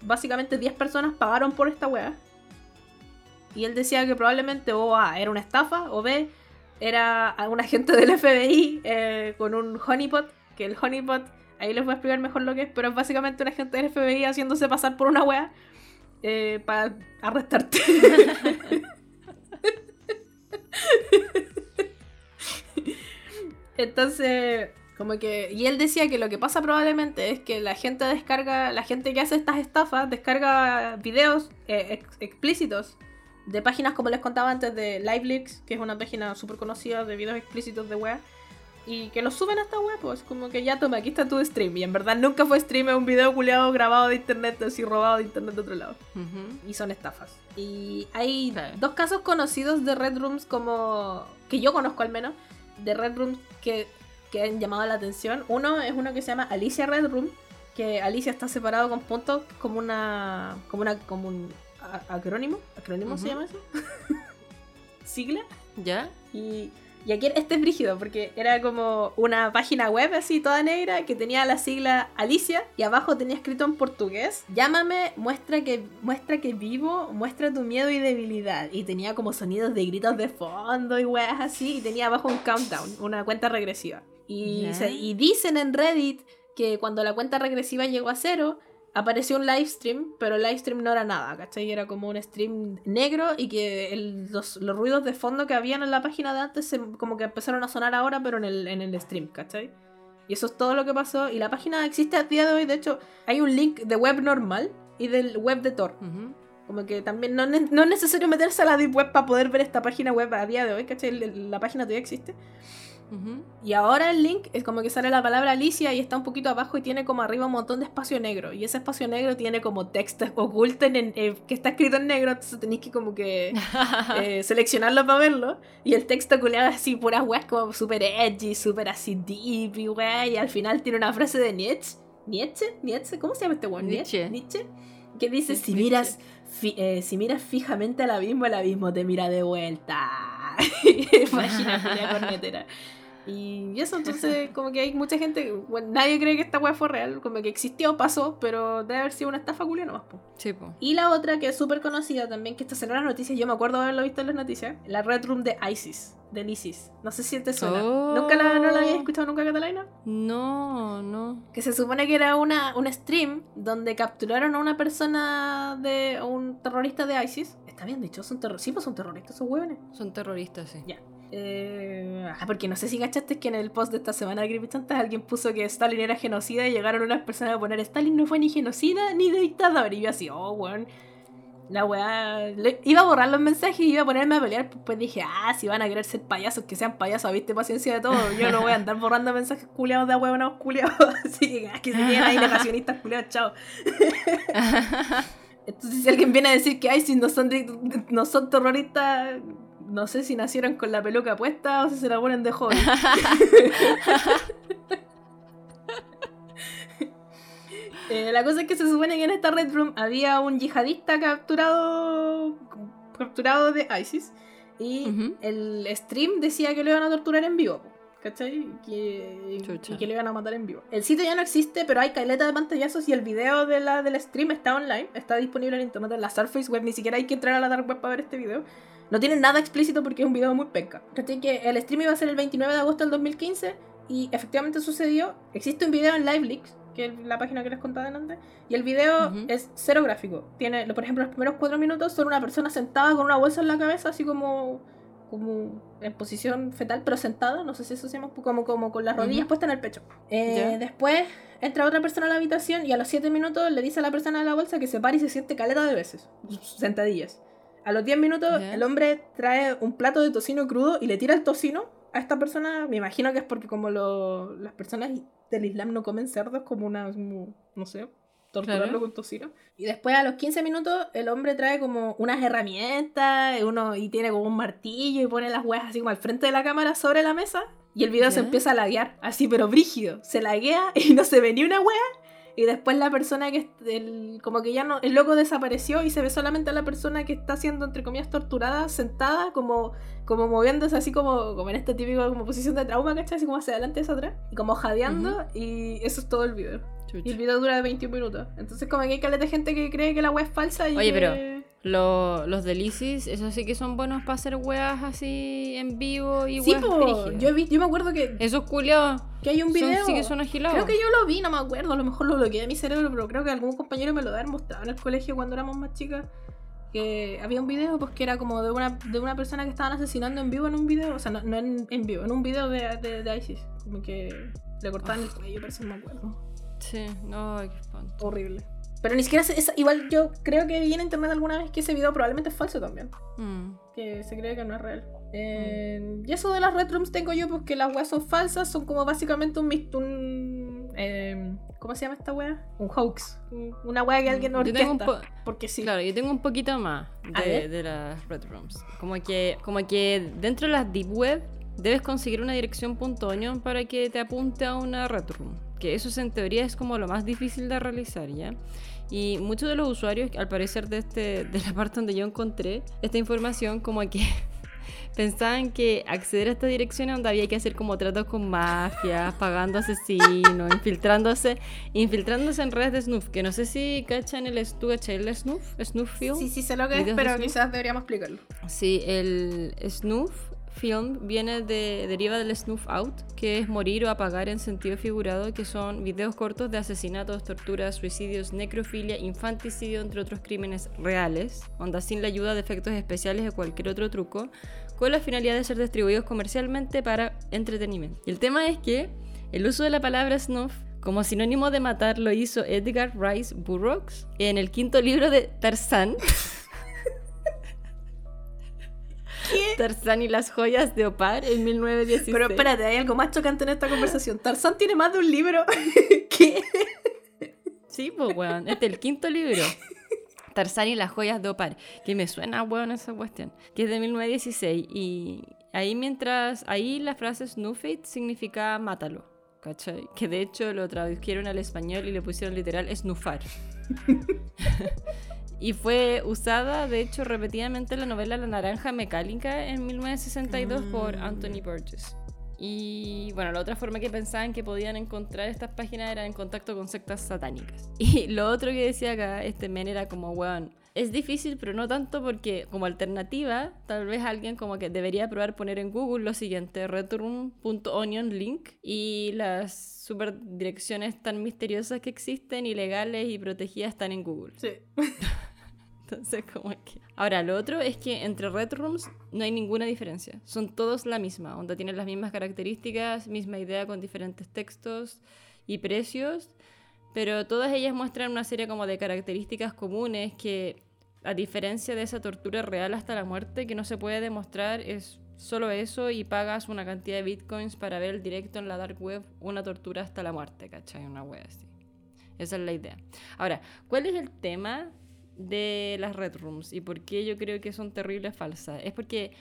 Speaker 1: básicamente 10 personas pagaron por esta wea. Y él decía que probablemente o A era una estafa o B era un agente del FBI eh, con un honeypot, que el honeypot, ahí les voy a explicar mejor lo que es, pero es básicamente un agente del FBI haciéndose pasar por una wea eh, para arrestarte. Entonces, como que. Y él decía que lo que pasa probablemente es que la gente descarga. La gente que hace estas estafas descarga videos eh, ex- explícitos de páginas como les contaba antes de LiveLeaks, que es una página súper conocida de videos explícitos de web. Y que los suben a esta web, pues como que ya toma, aquí está tu stream. Y en verdad nunca fue stream, es un video culeado grabado de internet, así robado de internet de otro lado y son estafas. Y hay dos casos conocidos de Red Rooms como que yo conozco al menos de Red Rooms que, que han llamado la atención. Uno es uno que se llama Alicia Red Room, que Alicia está separado con puntos como una como una como un acrónimo, acrónimo se llama eso. Sigla.
Speaker 2: ¿Ya?
Speaker 1: Y, y aquí este es brígido porque era como una página web así toda negra que tenía la sigla Alicia y abajo tenía escrito en portugués Llámame, muestra que, muestra que vivo, muestra tu miedo y debilidad. Y tenía como sonidos de gritos de fondo y weas así y tenía abajo un countdown, una cuenta regresiva. Y, se- y dicen en Reddit que cuando la cuenta regresiva llegó a cero, apareció un live stream, pero el live stream no era nada, ¿cachai? Era como un stream negro y que el- los, los ruidos de fondo que habían en la página de antes se- como que empezaron a sonar ahora, pero en el, en el stream, ¿cachai? Y eso es todo lo que pasó. Y la página existe a día de hoy, de hecho, hay un link de web normal y del web de Tor.
Speaker 2: Ujú.
Speaker 1: Como que también no, no es necesario meterse a la deep web para poder ver esta página web a día de hoy, ¿cachai? La página todavía existe. Y ahora el link es como que sale la palabra Alicia y está un poquito abajo y tiene como arriba un montón de espacio negro. Y ese espacio negro tiene como texto oculto en, en- eh, que está escrito en negro, entonces tenéis que como que eh, seleccionarlo para verlo. Y el texto culeado así, puras weas como súper edgy, súper así deep y wea. Y al final tiene una frase de Nietzsche. ¿Nietzsche? ¿Nietzsche? ¿Cómo se llama este weón?
Speaker 2: Nietzsche.
Speaker 1: ¿Nietzsche? Que dice, si miras, fi- eh, si miras fijamente al abismo, el abismo te mira de vuelta. Imagina, cornetera. Y eso, entonces, como que hay mucha gente, bueno, nadie cree que esta wea fue real, como que existió, pasó, pero debe haber sido una estafa culia nomás, po.
Speaker 2: Sí, po.
Speaker 1: Y la otra que es súper conocida también, que esta salió en las noticias, yo me acuerdo de haberlo visto en las noticias, la Red Room de ISIS, del ISIS. No sé si te suena.
Speaker 2: Oh.
Speaker 1: ¿Nunca la, no la había escuchado nunca, Catalina?
Speaker 2: No, no.
Speaker 1: Que se supone que era una, un stream donde capturaron a una persona de un terrorista de ISIS. Está bien dicho, son terroristas. Sí, pues son terroristas, esos huevones.
Speaker 2: Son terroristas, sí.
Speaker 1: Ya. Eh, ah, porque no sé si cachaste que en el post de esta semana de Creepychantas alguien puso que Stalin era genocida y llegaron unas personas a poner Stalin no fue ni genocida ni de dictador. Y yo así, oh, weón. La weá. le- Iba a borrar los mensajes y iba a ponerme a pelear. Pues dije, ah, si van a querer ser payasos, que sean payasos, viste paciencia de todo. Yo no voy a andar borrando mensajes culiados de huevonados culiados. Así que, ah, que se queden ahí negacionistas culiados, chao. Entonces, si alguien viene a decir que ay, si no son, de- no son terroristas, no sé si nacieron con la peluca puesta o si se la ponen de joven. Eh, la cosa es que se supone que en esta Red Room había un yihadista capturado capturado de ISIS y
Speaker 2: Ujú.
Speaker 1: el stream decía que lo iban a torturar en vivo. ¿Cachai? Que, y que lo iban a matar en vivo. El sitio ya no existe, pero hay caleta de pantallazos y el video de la, del stream está online, está disponible en internet en la Surface Web, ni siquiera hay que entrar a la dark web para ver este video. No tiene nada explícito porque es un video muy penca. ¿Cachai? Que el stream iba a ser el 29 de agosto del 2015 y efectivamente sucedió. Existe un video en LiveLeaks, que es la página que les contaba antes, y el video
Speaker 2: Ujú.
Speaker 1: es cero gráfico. Tiene, por ejemplo, los primeros cuatro minutos son una persona sentada con una bolsa en la cabeza, así como, como en posición fetal, pero sentada, no sé si eso se llama, como, como con las rodillas
Speaker 2: Ujú.
Speaker 1: puestas en el pecho. Eh,
Speaker 2: Ya.
Speaker 1: Después entra otra persona a la habitación y a los siete minutos le dice a la persona de la bolsa que se pare y se siente caleta de veces, sentadillas. A los 10 minutos el hombre trae un plato de tocino crudo y le tira el tocino a esta persona. Me imagino que es porque como lo- las personas del Islam no comen cerdos, como una, como, no sé, torturarlo
Speaker 2: Claro.
Speaker 1: con tocino. Y después a los 15 minutos el hombre trae como unas herramientas uno, y tiene como un martillo y pone las hueas así como al frente de la cámara sobre la mesa. Y el video se empieza a laguear, así pero brígido. Se laguea y no se ve ni una hueá. Y después la persona que el, como que ya no, el loco desapareció y se ve solamente a la persona que está siendo entre comillas torturada, sentada, como, como moviéndose así como, como en este típico como posición de trauma, ¿cachai? Así como hacia adelante y hacia atrás. Y como jadeando, y eso es todo el video.
Speaker 2: Chucha.
Speaker 1: Y el video dura de 21 minutos. Entonces como que hay caleta de gente que cree que la web es falsa y
Speaker 2: Oye,
Speaker 1: que-
Speaker 2: pero- Lo- los delicis, eso sí que son buenos para hacer weas así en vivo y
Speaker 1: Sí,
Speaker 2: weas
Speaker 1: yo, vi- yo me acuerdo que,
Speaker 2: Esos culiados
Speaker 1: que hay un video...
Speaker 2: son, sí que son agilados.
Speaker 1: Creo que yo lo vi, no me acuerdo, a lo mejor lo bloqueé de mi cerebro, pero creo que algún compañero me lo había mostrado en el colegio cuando éramos más chicas. Que había un video pues que era como de una, de una persona que estaban asesinando en vivo en un video, o sea, no, no en, en vivo, en un video de, de, de ISIS. Como que le cortaban el cuello, parece, no me acuerdo.
Speaker 2: Sí, no, qué espanto.
Speaker 1: Horrible. Pero ni siquiera, esa- igual yo creo que vi en internet alguna vez que ese video probablemente es falso también.
Speaker 2: Mm.
Speaker 1: que se cree que no es real. Eh, Y eso de las red rooms tengo yo porque las weas son falsas, son como básicamente un... un eh, ¿Cómo se llama esta wea? Un hoax. Un- Una wea que alguien
Speaker 2: tengo un
Speaker 1: orquesta.
Speaker 2: po-
Speaker 1: Porque sí.
Speaker 2: Claro, yo tengo un poquito más de, de las red rooms. Como que, como que dentro de las deep web debes conseguir una dirección .onion para que te apunte a una red room. Que eso es, en teoría es como lo más difícil de realizar, ¿ya? Y muchos de los usuarios, al parecer de, este, de la parte donde yo encontré esta información, como que pensaban que acceder a esta dirección es donde había que hacer como tratos con mafias, pagando asesinos, infiltrándose, infiltrándose en redes de snoof, que no sé si cachan el, ¿tú cachai el snoof, snoof film.
Speaker 1: Sí, sí sé lo que es,
Speaker 2: ¿Videos de
Speaker 1: pero quizás deberíamos explicarlo.
Speaker 2: Sí, el snoof film viene de deriva del snuff out, que es morir o apagar en sentido figurado, que son videos cortos de asesinatos, torturas, suicidios, necrofilia, infanticidio, entre otros crímenes reales, onda sin la ayuda de efectos especiales o cualquier otro truco, con la finalidad de ser distribuidos comercialmente para entretenimiento. El tema es que el uso de la palabra snuff como sinónimo de matar lo hizo Edgar Rice Burroughs en el quinto libro de Tarzán. Tarzán y las joyas de Opar en 1916.
Speaker 1: Pero espérate, hay algo más chocante en esta conversación. Tarzán tiene más de un libro. ¿Qué?
Speaker 2: Sí, pues, weón. Este es el quinto libro. Tarzán y las joyas de Opar. Que me suena, weón, esa cuestión. Que es de 1916. Y ahí mientras... Ahí la frase snuff it significa mátalo. ¿Cachai? Que de hecho lo tradujeron al español y le pusieron literal snufar. y fue usada, de hecho, repetidamente en la novela La Naranja Mecánica en 1962 por
Speaker 1: Mm.
Speaker 2: Anthony Burgess. Y bueno, la otra forma que pensaban que podían encontrar estas páginas era en contacto con sectas satánicas. Y lo otro que decía acá, este men era como, weón, es difícil, pero no tanto porque como alternativa, tal vez alguien como que debería probar poner en Google lo siguiente, retroom.onion link y las super direcciones tan misteriosas que existen, ilegales y protegidas están en Google.
Speaker 1: Sí.
Speaker 2: Entonces, como que... Ahora, lo otro es que entre Red Rooms no hay ninguna diferencia. Son todos la misma, onda tienen las mismas características, misma idea con diferentes textos y precios, pero todas ellas muestran una serie como de características comunes que, a diferencia de esa tortura real hasta la muerte, que no se puede demostrar, es solo eso y pagas una cantidad de bitcoins para ver el directo en la dark web, una tortura hasta la muerte, ¿cachai? Una web así. Esa es la idea. Ahora, ¿cuál es el tema de las red rooms y por qué yo creo que son terribles falsas? Es porque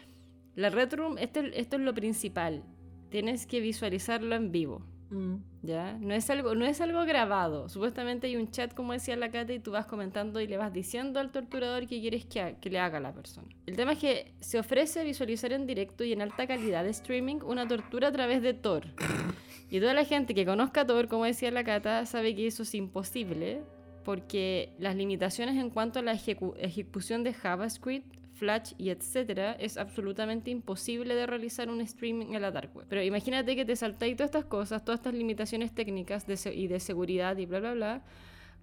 Speaker 2: la red room, esto, esto es lo principal. Tienes que visualizarlo en vivo.
Speaker 1: Mm.
Speaker 2: ¿Ya? No es, algo, no es algo grabado. Supuestamente hay un chat, como decía la Cata, y tú vas comentando y le vas diciendo al torturador qué quieres que, ha- que le haga a la persona. El tema es que se ofrece visualizar en directo y en alta calidad de streaming una tortura a través de Tor. Y toda la gente que conozca Tor, como decía la Cata, sabe que eso es imposible porque las limitaciones en cuanto a la ejecu- ejecución de JavaScript Flash y etcétera, es absolutamente imposible de realizar un streaming en la dark web. Pero imagínate que te saltáis todas estas cosas, todas estas limitaciones técnicas y de seguridad y bla bla bla,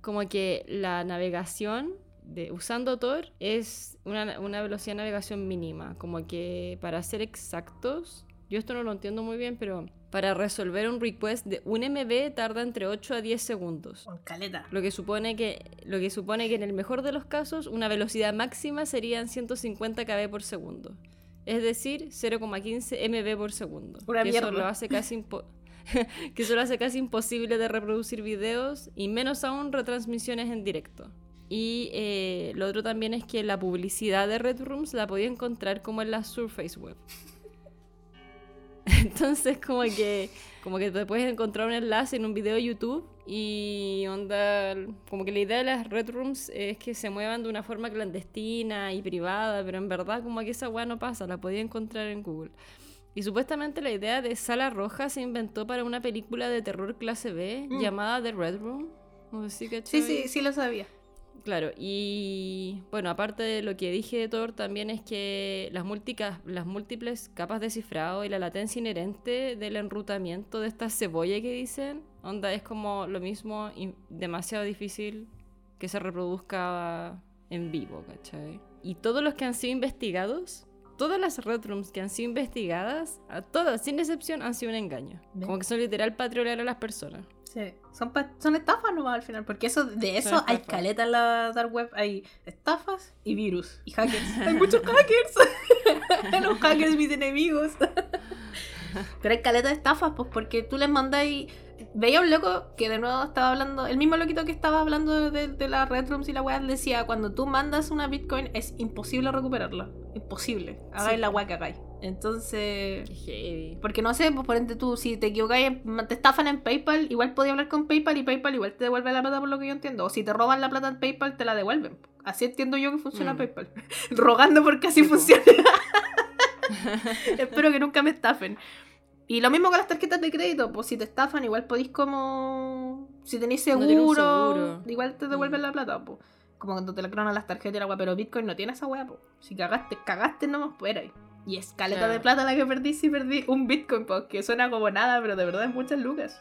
Speaker 2: como que la navegación de, usando Tor es una, una velocidad de navegación mínima, como que para ser exactos, yo esto no lo entiendo muy bien, pero para resolver un request de un MB tarda entre 8 a 10 segundos.
Speaker 1: Con caleta.
Speaker 2: Lo que, supone que, lo que supone que en el mejor de los casos una velocidad máxima serían 150 kb por segundo. Es decir, 0,15 MB por segundo.
Speaker 1: Una
Speaker 2: que eso
Speaker 1: mierda.
Speaker 2: lo hace casi que eso lo hace casi imposible de reproducir videos y menos aún retransmisiones en directo. Y eh, lo otro también es que la publicidad de Red Rooms la podía encontrar como en la Surface Web. Entonces como que como que te puedes encontrar un enlace en un video de YouTube y onda como que la idea de las red rooms es que se muevan de una forma clandestina y privada, pero en verdad como que esa weá no pasa, la podía encontrar en Google. Y supuestamente la idea de Sala Roja se inventó para una película de terror clase B
Speaker 1: Mm.
Speaker 2: llamada The Red Room. No sé si
Speaker 1: Sí, sí, sí lo sabía.
Speaker 2: Claro, y bueno, aparte de lo que dije de Tor, también es que las, múlticas- las múltiples capas de cifrado y la latencia inherente del enrutamiento de esta cebolla que dicen, onda, es como lo mismo, y demasiado difícil que se reproduzca en vivo, ¿cachai? Y todos los que han sido investigados, todas las red rooms que han sido investigadas, a todas, sin excepción, han sido un engaño. Como que son literal para trolear a las personas.
Speaker 1: Sí. Son, son estafas nomás al final, porque eso, de eso hay caleta en la dark web, hay estafas y virus y hackers. hay muchos hackers. Los hackers mis enemigos. Pero hay caleta de estafas, pues porque tú les mandáis... Veía un loco que de nuevo estaba hablando, el mismo loquito que estaba hablando de, de las red rooms y la weá decía, cuando tú mandas una bitcoin es imposible recuperarla. Imposible. Hagáis
Speaker 2: Sí.
Speaker 1: la weá que hagáis. Entonces...
Speaker 2: Qué heavy.
Speaker 1: Porque no sé, pues por ende tú, si te equivocas, te estafan en PayPal, igual podías hablar con PayPal y PayPal igual te devuelve la plata por lo que yo entiendo. O si te roban la plata en PayPal, te la devuelven. Así entiendo yo que funciona
Speaker 2: Mm.
Speaker 1: PayPal. Rogando porque así
Speaker 2: Sí,
Speaker 1: funciona. Espero que nunca me estafen. Y lo mismo con las tarjetas de crédito, pues si te estafan, igual podéis como... Si tenéis seguro, igual te devuelven
Speaker 2: Mm.
Speaker 1: la plata, pues. Como cuando te la clonan las tarjetas y la weá, pero Bitcoin no tiene esa weá, pues. Si cagaste, cagaste nomás, pues era ahí. Y es caleta
Speaker 2: Claro.
Speaker 1: de plata la que perdí si perdí un Bitcoin, pues, que suena como nada, pero de verdad es muchas lucas.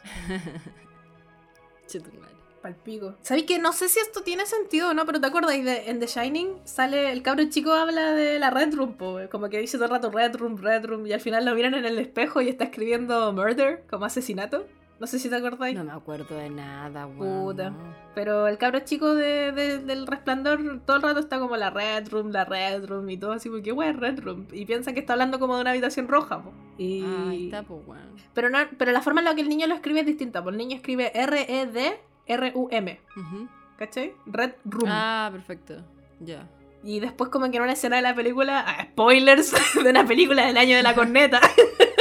Speaker 1: Palpico. ¿Sabéis que no sé si esto tiene sentido o no? Pero te acuerdas, de, en The Shining sale el cabro chico habla de la Red Room, po, como que dice todo el rato Red Room, Red Room, y al final lo miran en el espejo y está escribiendo murder, como asesinato. No sé si te acordáis.
Speaker 2: No me acuerdo de nada, weón.
Speaker 1: Puta. Pero el cabro chico de, de- del resplandor todo el rato está como la Red Room, la Red Room y todo así, porque es Red Room. Y piensan que está hablando como de una habitación roja, po. Y...
Speaker 2: Ah, está, pues, weón.
Speaker 1: pero, no, pero la forma en la que el niño lo escribe es distinta, pues el niño escribe R-E-D-R-U-M.
Speaker 2: Ujú.
Speaker 1: ¿Cachai? Red Room.
Speaker 2: Ah, perfecto. Ya.
Speaker 1: Y después como que en una escena de la película, ah, spoilers de una película del año de la corneta,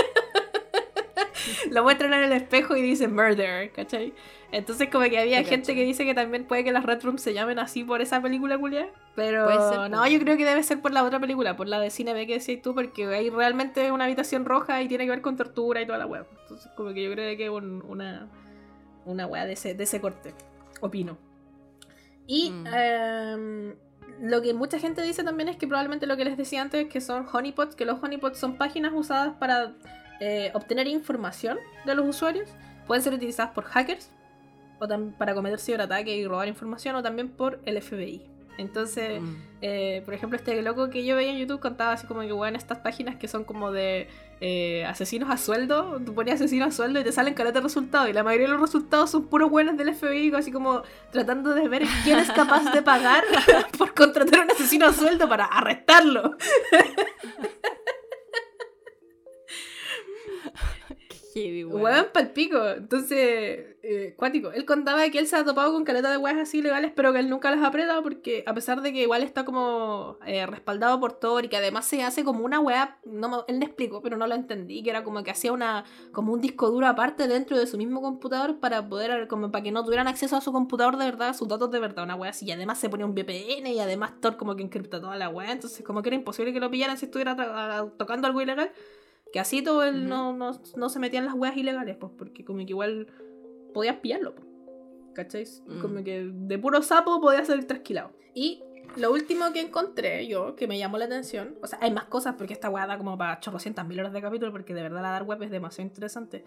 Speaker 1: lo muestran en el espejo y dice murder, ¿cachai? Entonces como que había
Speaker 2: Te
Speaker 1: gente
Speaker 2: cacho.
Speaker 1: que dice que también puede que las Red Rooms se llamen así por esa película, culia. Pero
Speaker 2: ser,
Speaker 1: no,
Speaker 2: po.
Speaker 1: yo creo que debe ser por la otra película, por la de Cine B que decías tú, porque hay realmente una habitación roja y tiene que ver con tortura y toda la web. Entonces como que yo creo que es un- una, una wea de ese, de ese corte, opino. Y
Speaker 2: Mm.
Speaker 1: em, lo que mucha gente dice también es que probablemente lo que les decía antes, que son honeypots, que los honeypots son páginas usadas para eh, obtener información de los usuarios. Pueden ser utilizadas por hackers, o para cometer ciberataques y robar información, o también por el FBI. Entonces,
Speaker 2: Mm.
Speaker 1: eh, por ejemplo, este loco que yo veía en YouTube contaba así como que, bueno, estas páginas que son como de eh, asesinos a sueldo, tú pones asesinos a sueldo y te salen caleta de resultados, y la mayoría de los resultados son puros buenos del FBI, así como tratando de ver quién es capaz de pagar por contratar a un asesino a sueldo para arrestarlo.
Speaker 2: Qué weón.
Speaker 1: Palpico. Entonces, eh, cuático. Él contaba que él se ha topado con caleta de weas así legales, pero que él nunca las ha apretado porque, a pesar de que igual está como eh, respaldado por Tor y que además se hace como una wea, no él me explicó, pero no lo entendí, que era como que hacía una como un disco duro aparte dentro de su mismo computador para poder, como para que no tuvieran acceso a su computador de verdad, a sus datos de verdad, una wea así. Y además se ponía un VPN y además Tor como que encripta toda la wea, entonces como que era imposible que lo pillaran si estuviera tocando algo ilegal. Que así todo él
Speaker 2: Ujú.
Speaker 1: no, no, no se metía en las weas ilegales, pues, porque como que igual podías pillarlo, pues. ¿Cachai?
Speaker 2: Mm.
Speaker 1: Como que de puro sapo podía ser trasquilado. Y lo último que encontré yo, que me llamó la atención, o sea, hay más cosas porque esta weá da como para 800 mil horas de capítulo porque de verdad la dar web es demasiado interesante.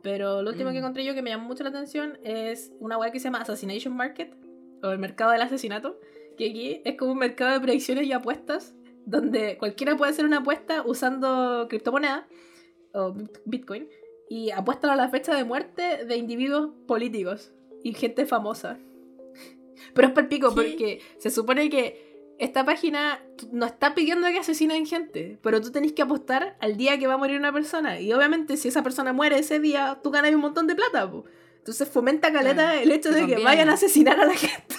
Speaker 1: Pero lo último que
Speaker 2: Mm.
Speaker 1: encontré yo que me llamó mucho la atención es una weá que se llama Assassination Market o el mercado del asesinato, que aquí es como un mercado de predicciones y apuestas donde cualquiera puede hacer una apuesta usando criptomonedas o bit- Bitcoin y apuestan a la fecha de muerte de individuos políticos y gente famosa. Pero es palpico
Speaker 2: ¿Qué?
Speaker 1: porque se supone que esta página no está pidiendo que asesinen gente, pero tú tenés que apostar al día que va a morir una persona. Y obviamente si esa persona muere ese día, tú ganas un montón de plata. po. Entonces fomenta caleta el hecho de que
Speaker 2: conviene.
Speaker 1: vayan a asesinar a la gente.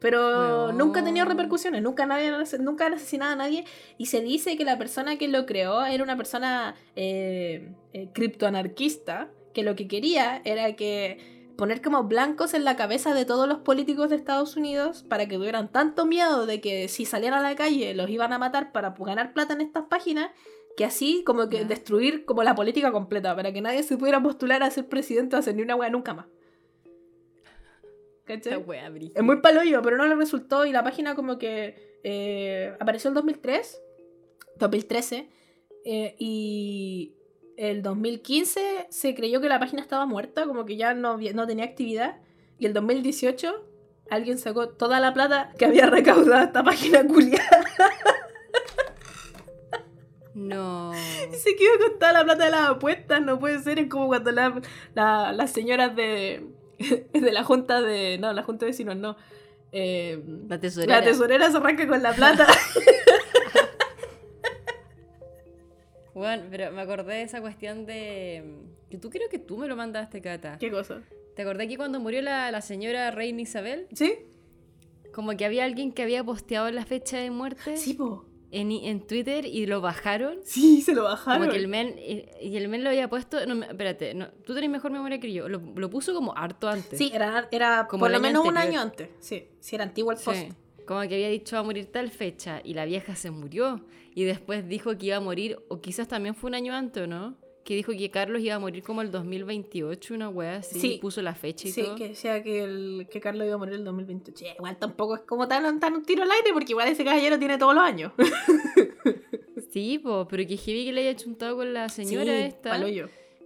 Speaker 1: Pero nunca ha tenido repercusiones, nunca, nadie, nunca han asesinado a nadie. Y se dice que la persona que lo creó era una persona eh, eh, criptoanarquista, que lo que quería era que poner como blancos en la cabeza de todos los políticos de Estados Unidos para que tuvieran tanto miedo de que si salían a la calle los iban a matar para ganar plata en estas páginas, que así como que destruir como la política completa, para que nadie se pudiera postular a ser presidente o a hacer ni una wea nunca más. Es muy paloyo, pero no le resultó y la página como que eh, apareció en 2003, 2013 eh, y el 2015 se creyó que la página estaba muerta, como que ya no, no tenía actividad y el 2018 alguien sacó toda la plata que había recaudado esta página culiada.
Speaker 2: No.
Speaker 1: se quedó con toda la plata de las apuestas, no puede ser, es como cuando la- la- las señoras de, de la junta de, no, la junta de vecinos no. Eh,
Speaker 2: La tesorera.
Speaker 1: la tesorera se arranca con la plata.
Speaker 2: Bueno, pero me acordé de esa cuestión de. Que tú creo que tú me lo mandaste, Cata.
Speaker 1: ¿Qué cosa?
Speaker 2: ¿Te acordé que cuando murió la, la señora Reina Isabel?
Speaker 1: ¿Sí?
Speaker 2: Como que había alguien que había posteado la fecha de muerte
Speaker 1: Sí, po.
Speaker 2: En, en Twitter y lo bajaron.
Speaker 1: Sí, se lo bajaron.
Speaker 2: Como que el men, y, y el men lo había puesto. No, espérate, no, tú tenés mejor memoria que yo. Lo, lo puso como harto antes.
Speaker 1: Sí, era, era
Speaker 2: Como
Speaker 1: por lo menos un año antes. Sí, sí, era antiguo el post.
Speaker 2: Sí. Como que había dicho a morir tal fecha y la vieja se murió. Y después dijo que iba a morir, o quizás también fue un año antes, ¿o ¿no? Que dijo que Carlos iba a morir como el 2028, una wea así.
Speaker 1: Sí.
Speaker 2: Puso la fecha y
Speaker 1: Sí,
Speaker 2: todo.
Speaker 1: que decía que, el, que Carlos iba a morir el 2028. Sí, igual tampoco es como tan, tan un tiro al aire, porque igual ese caballero tiene todos los años.
Speaker 2: Sí, po, pero que heavy que le haya chuntado con la señora
Speaker 1: sí,
Speaker 2: esta.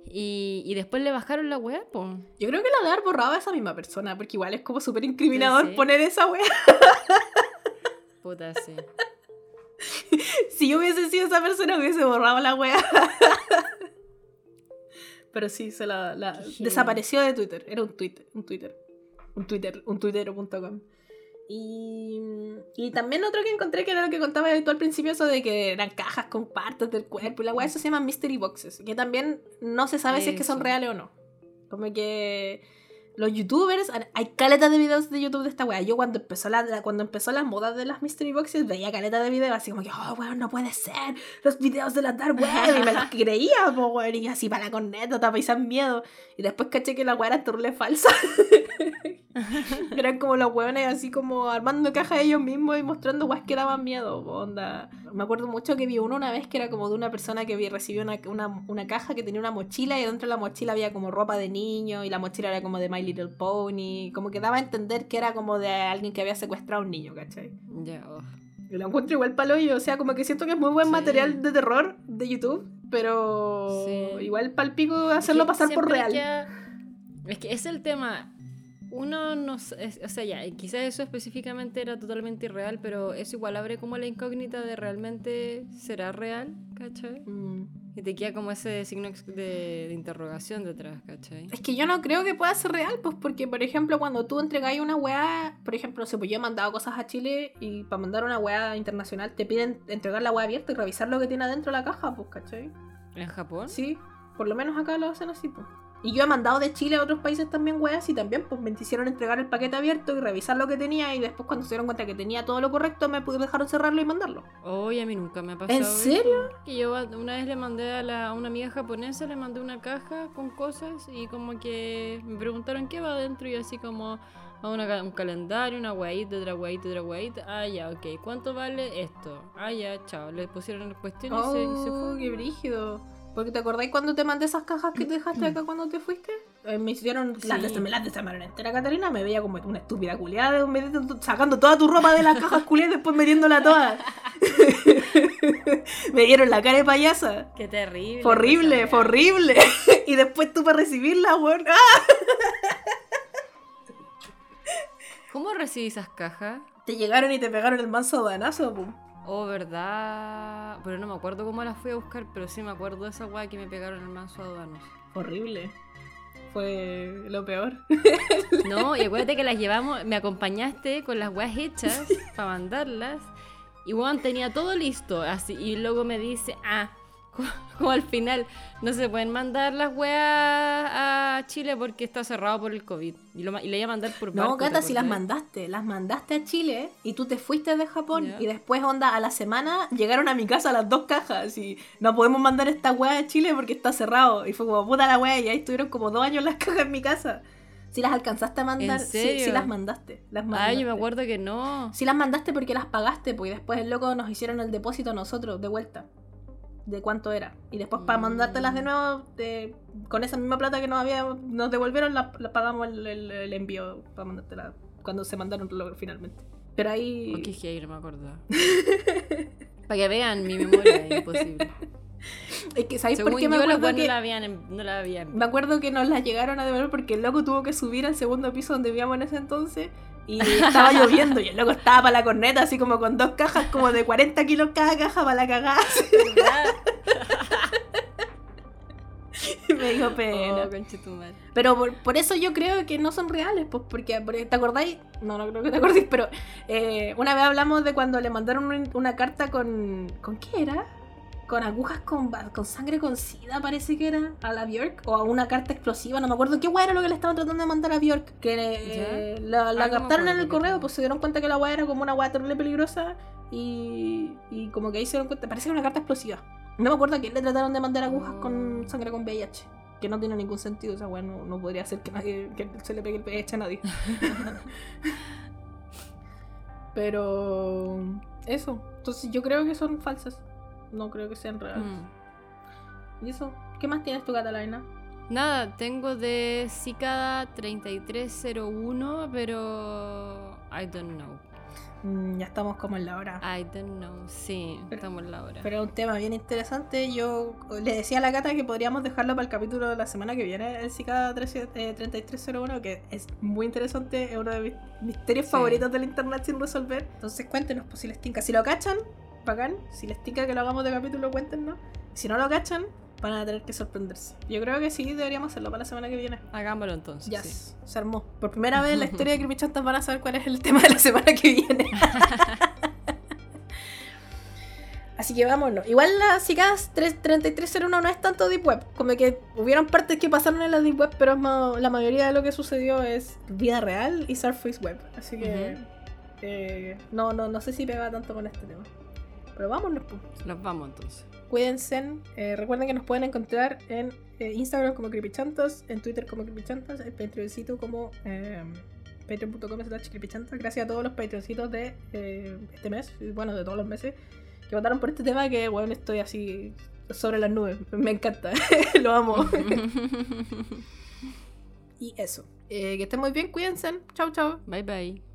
Speaker 2: Y, y después le bajaron la weá, po.
Speaker 1: Yo creo que la de haber borrado a esa misma persona, porque igual es como súper incriminador
Speaker 2: Sí.
Speaker 1: poner esa wea.
Speaker 2: Puta, sí.
Speaker 1: si yo hubiese sido esa persona, hubiese borrado la wea. Pero sí, se la, desapareció de Twitter. Era un Twitter, un Twitter. Un Twitter, un tuitero.com. Y, y también otro que encontré que era lo que contaba tú al principio, eso de que eran cajas con partes del cuerpo y la weá, eso se llama mystery boxes, que también no se sabe si es que son reales o no. Como que los youtubers, hay caletas de videos de YouTube de esta weá. Yo cuando empezó la, la- cuando empezó la moda de las mystery boxes veía caletas de videos así como que, oh weón, no puede ser, los videos de la dark web, y me los creía, po weón, y así para la corneta, te miedo. Y después caché que la weá era turle falsa. Eran como los hueones así como armando cajas ellos mismos y mostrando guas que daban miedo. Onda. Me acuerdo mucho que vi uno una vez que era como de una persona que recibió una, una, una caja que tenía una mochila y dentro de la mochila había como ropa de niño y la mochila era como de My Little Pony. Como que daba a entender que era como de alguien que había secuestrado a un niño, ¿cachai?
Speaker 2: Ya, oh.
Speaker 1: Y lo encuentro igual palo y o sea, como que siento que es muy buen
Speaker 2: Sí.
Speaker 1: material de terror de YouTube, pero
Speaker 2: Sí.
Speaker 1: igual palpico hacerlo
Speaker 2: que
Speaker 1: pasar por real.
Speaker 2: Es que es el tema. Uno no es- o sea, ya, quizás eso específicamente era totalmente irreal, pero eso igual abre como la incógnita de realmente será real, ¿cachai?
Speaker 1: Mm.
Speaker 2: Y te queda como ese signo de, de interrogación detrás, ¿cachai?
Speaker 1: Es que yo no creo que pueda ser real, pues porque, por ejemplo, cuando tú entregáis una weá, por ejemplo, no sé, pues yo he mandado cosas a Chile y para mandar una weá internacional te piden entregar la weá abierta y revisar lo que tiene adentro de la caja, pues, ¿cachai?
Speaker 2: ¿En Japón?
Speaker 1: Sí, por lo menos acá lo hacen así, pues. Y yo he mandado de Chile a otros países también weas y también pues me hicieron entregar el paquete abierto y revisar lo que tenía y después cuando se dieron cuenta que tenía todo lo correcto me dejaron cerrarlo y mandarlo.
Speaker 2: Oye, a mí nunca me ha pasado. eso.
Speaker 1: serio?
Speaker 2: Que yo una vez le mandé a, la- a una amiga japonesa, le mandé una caja con cosas y como que me preguntaron qué va adentro y así como a una ca- un calendario, una guaita, otra guaita, otra guaita. Ah, ya, ok. ¿Cuánto vale esto? Ah, ya, chao. Le pusieron la cuestión y, se, y se
Speaker 1: Oh,
Speaker 2: fue.
Speaker 1: qué brígido. Porque te acordáis cuando te mandé esas cajas que te dejaste acá cuando te fuiste? Eh, me hicieron las
Speaker 2: Sí.
Speaker 1: de me las desarmaron entera, Catalina. Me veía como una estúpida culiada, sacando toda tu ropa de las cajas culiadas y después metiéndola toda. me dieron la cara de payasa.
Speaker 2: Qué terrible.
Speaker 1: Fue horrible, fue horrible. y después tú para recibirla, weón.
Speaker 2: ¿Cómo recibí esas cajas?
Speaker 1: Te llegaron y te pegaron el manso banazo, pum.
Speaker 2: Oh, verdad. Pero no me acuerdo cómo las fui a buscar, pero sí me acuerdo de esa weá que me pegaron el manso aduanos.
Speaker 1: Horrible. Fue lo peor.
Speaker 2: No, y acuérdate que las llevamos, me acompañaste con las weas hechas para mandarlas. Y Juan tenía todo listo, así, y luego me dice, ah, co- como al final, no se pueden mandar las weas a Chile porque está cerrado por el COVID. Y, lo y le iba a mandar por
Speaker 1: No,
Speaker 2: barco, ¿te
Speaker 1: Cata, si las mandaste, las mandaste a Chile y tú te fuiste de Japón y después, onda, a la semana llegaron a mi casa las dos cajas y no podemos mandar esta weá a Chile porque está cerrado. Y fue como puta la weá y ahí estuvieron como dos años las cajas en mi casa. Si las alcanzaste a mandar,
Speaker 2: ¿En
Speaker 1: sí,
Speaker 2: serio?
Speaker 1: sí las mandaste. Las mandaste.
Speaker 2: Ay, yo me acuerdo que no.
Speaker 1: Sí las mandaste porque las pagaste, pues después el loco nos hicieron el depósito a nosotros de vuelta. De cuánto era. Y después para
Speaker 2: Mm.
Speaker 1: mandártelas de nuevo, de- con esa misma plata que nos había, nos devolvieron, la, la pagamos el, el- el envío para mandártela cuando se mandaron finalmente. Pero ahí.
Speaker 2: Qué gay, no me acordaba. Para que vean mi memoria, es imposible.
Speaker 1: Es que, ¿sabéis
Speaker 2: Según
Speaker 1: por qué me acuerdo
Speaker 2: weas no
Speaker 1: que.?
Speaker 2: la habían, no la habían.
Speaker 1: Me acuerdo que nos las llegaron a devolver porque el loco tuvo que subir al segundo piso donde vivíamos en ese entonces y estaba lloviendo y el loco estaba para la corneta así como con dos cajas como de 40 kilos cada caja para la cagada. me dio pena.
Speaker 2: Oh.
Speaker 1: Pero por, por eso yo creo que no son reales, pues porque, ¿te acordáis? No, no creo que te acordéis, pero eh, una vez hablamos de cuando le mandaron un- una carta con... ¿Con qué era? Con agujas con, con sangre con sida, parece que era, a la Bjork. O a una carta explosiva, no me acuerdo qué guay era lo que le estaban tratando de mandar a Bjork. Que eh, la, la
Speaker 2: Ah,
Speaker 1: captaron en el correo, pues se dieron cuenta que la guay era como una guay terrible peligrosa. Y, y como que ahí se dieron cuenta, parece que era una carta explosiva. No me acuerdo a quién le trataron de mandar agujas con
Speaker 2: Oh.
Speaker 1: sangre con VIH. Que no tiene ningún sentido, esa weá no, no podría hacer que nadie que se le pegue el VIH a nadie. Pero eso. Entonces yo creo que son falsas. No creo que sean reales.
Speaker 2: Mm.
Speaker 1: ¿Y eso? ¿Qué más tienes tú, Catalina?
Speaker 2: Nada, tengo de Cicada 3301, pero I don't know.
Speaker 1: Mm, ya estamos como en la hora.
Speaker 2: I don't know. Sí,
Speaker 1: Pero-
Speaker 2: estamos en la hora.
Speaker 1: Pero es un tema bien interesante. Yo le decía a la Cata que podríamos dejarlo para el capítulo de la semana que viene, el Cicada 13 eh, 3301, que es muy interesante. Es uno de mis misterios
Speaker 2: Sí.
Speaker 1: favoritos del internet sin resolver. Entonces cuéntenos pues, si les tinca. Si lo cachan, bacán. Si les tinca que lo hagamos de capítulo, cuéntenos. Si no lo cachan, van a tener que sorprenderse. Yo creo que sí deberíamos hacerlo para la semana que viene.
Speaker 2: Hagámoslo entonces.
Speaker 1: Ya,
Speaker 2: sí.
Speaker 1: se armó. Por primera vez en la historia de Creepy Chantas van a saber cuál es el tema de la semana que viene. Así que vámonos. Igual la Cicadas 3301 no es tanto Deep Web. Como que hubieron partes que pasaron en la Deep Web, pero es la mayoría de lo que sucedió es vida real y Surface Web. Así que
Speaker 2: Ujú.
Speaker 1: eh, no, no, no sé si pega tanto con este tema. Pero vámonos, pues.
Speaker 2: Nos vamos entonces.
Speaker 1: Cuídense. eh, recuerden que nos pueden encontrar en eh, Instagram como CreepyChantas, en Twitter como CreepyChantas, en Patreoncito como eh, patreon.com slash CreepyChantas. Gracias a todos los Patreoncitos de eh, este mes, y bueno, de todos los meses, que votaron por este tema que, bueno, estoy así sobre las nubes. Me encanta. Lo amo. y eso. Que estén muy bien, cuídense. Chau, chau.
Speaker 2: bye bye.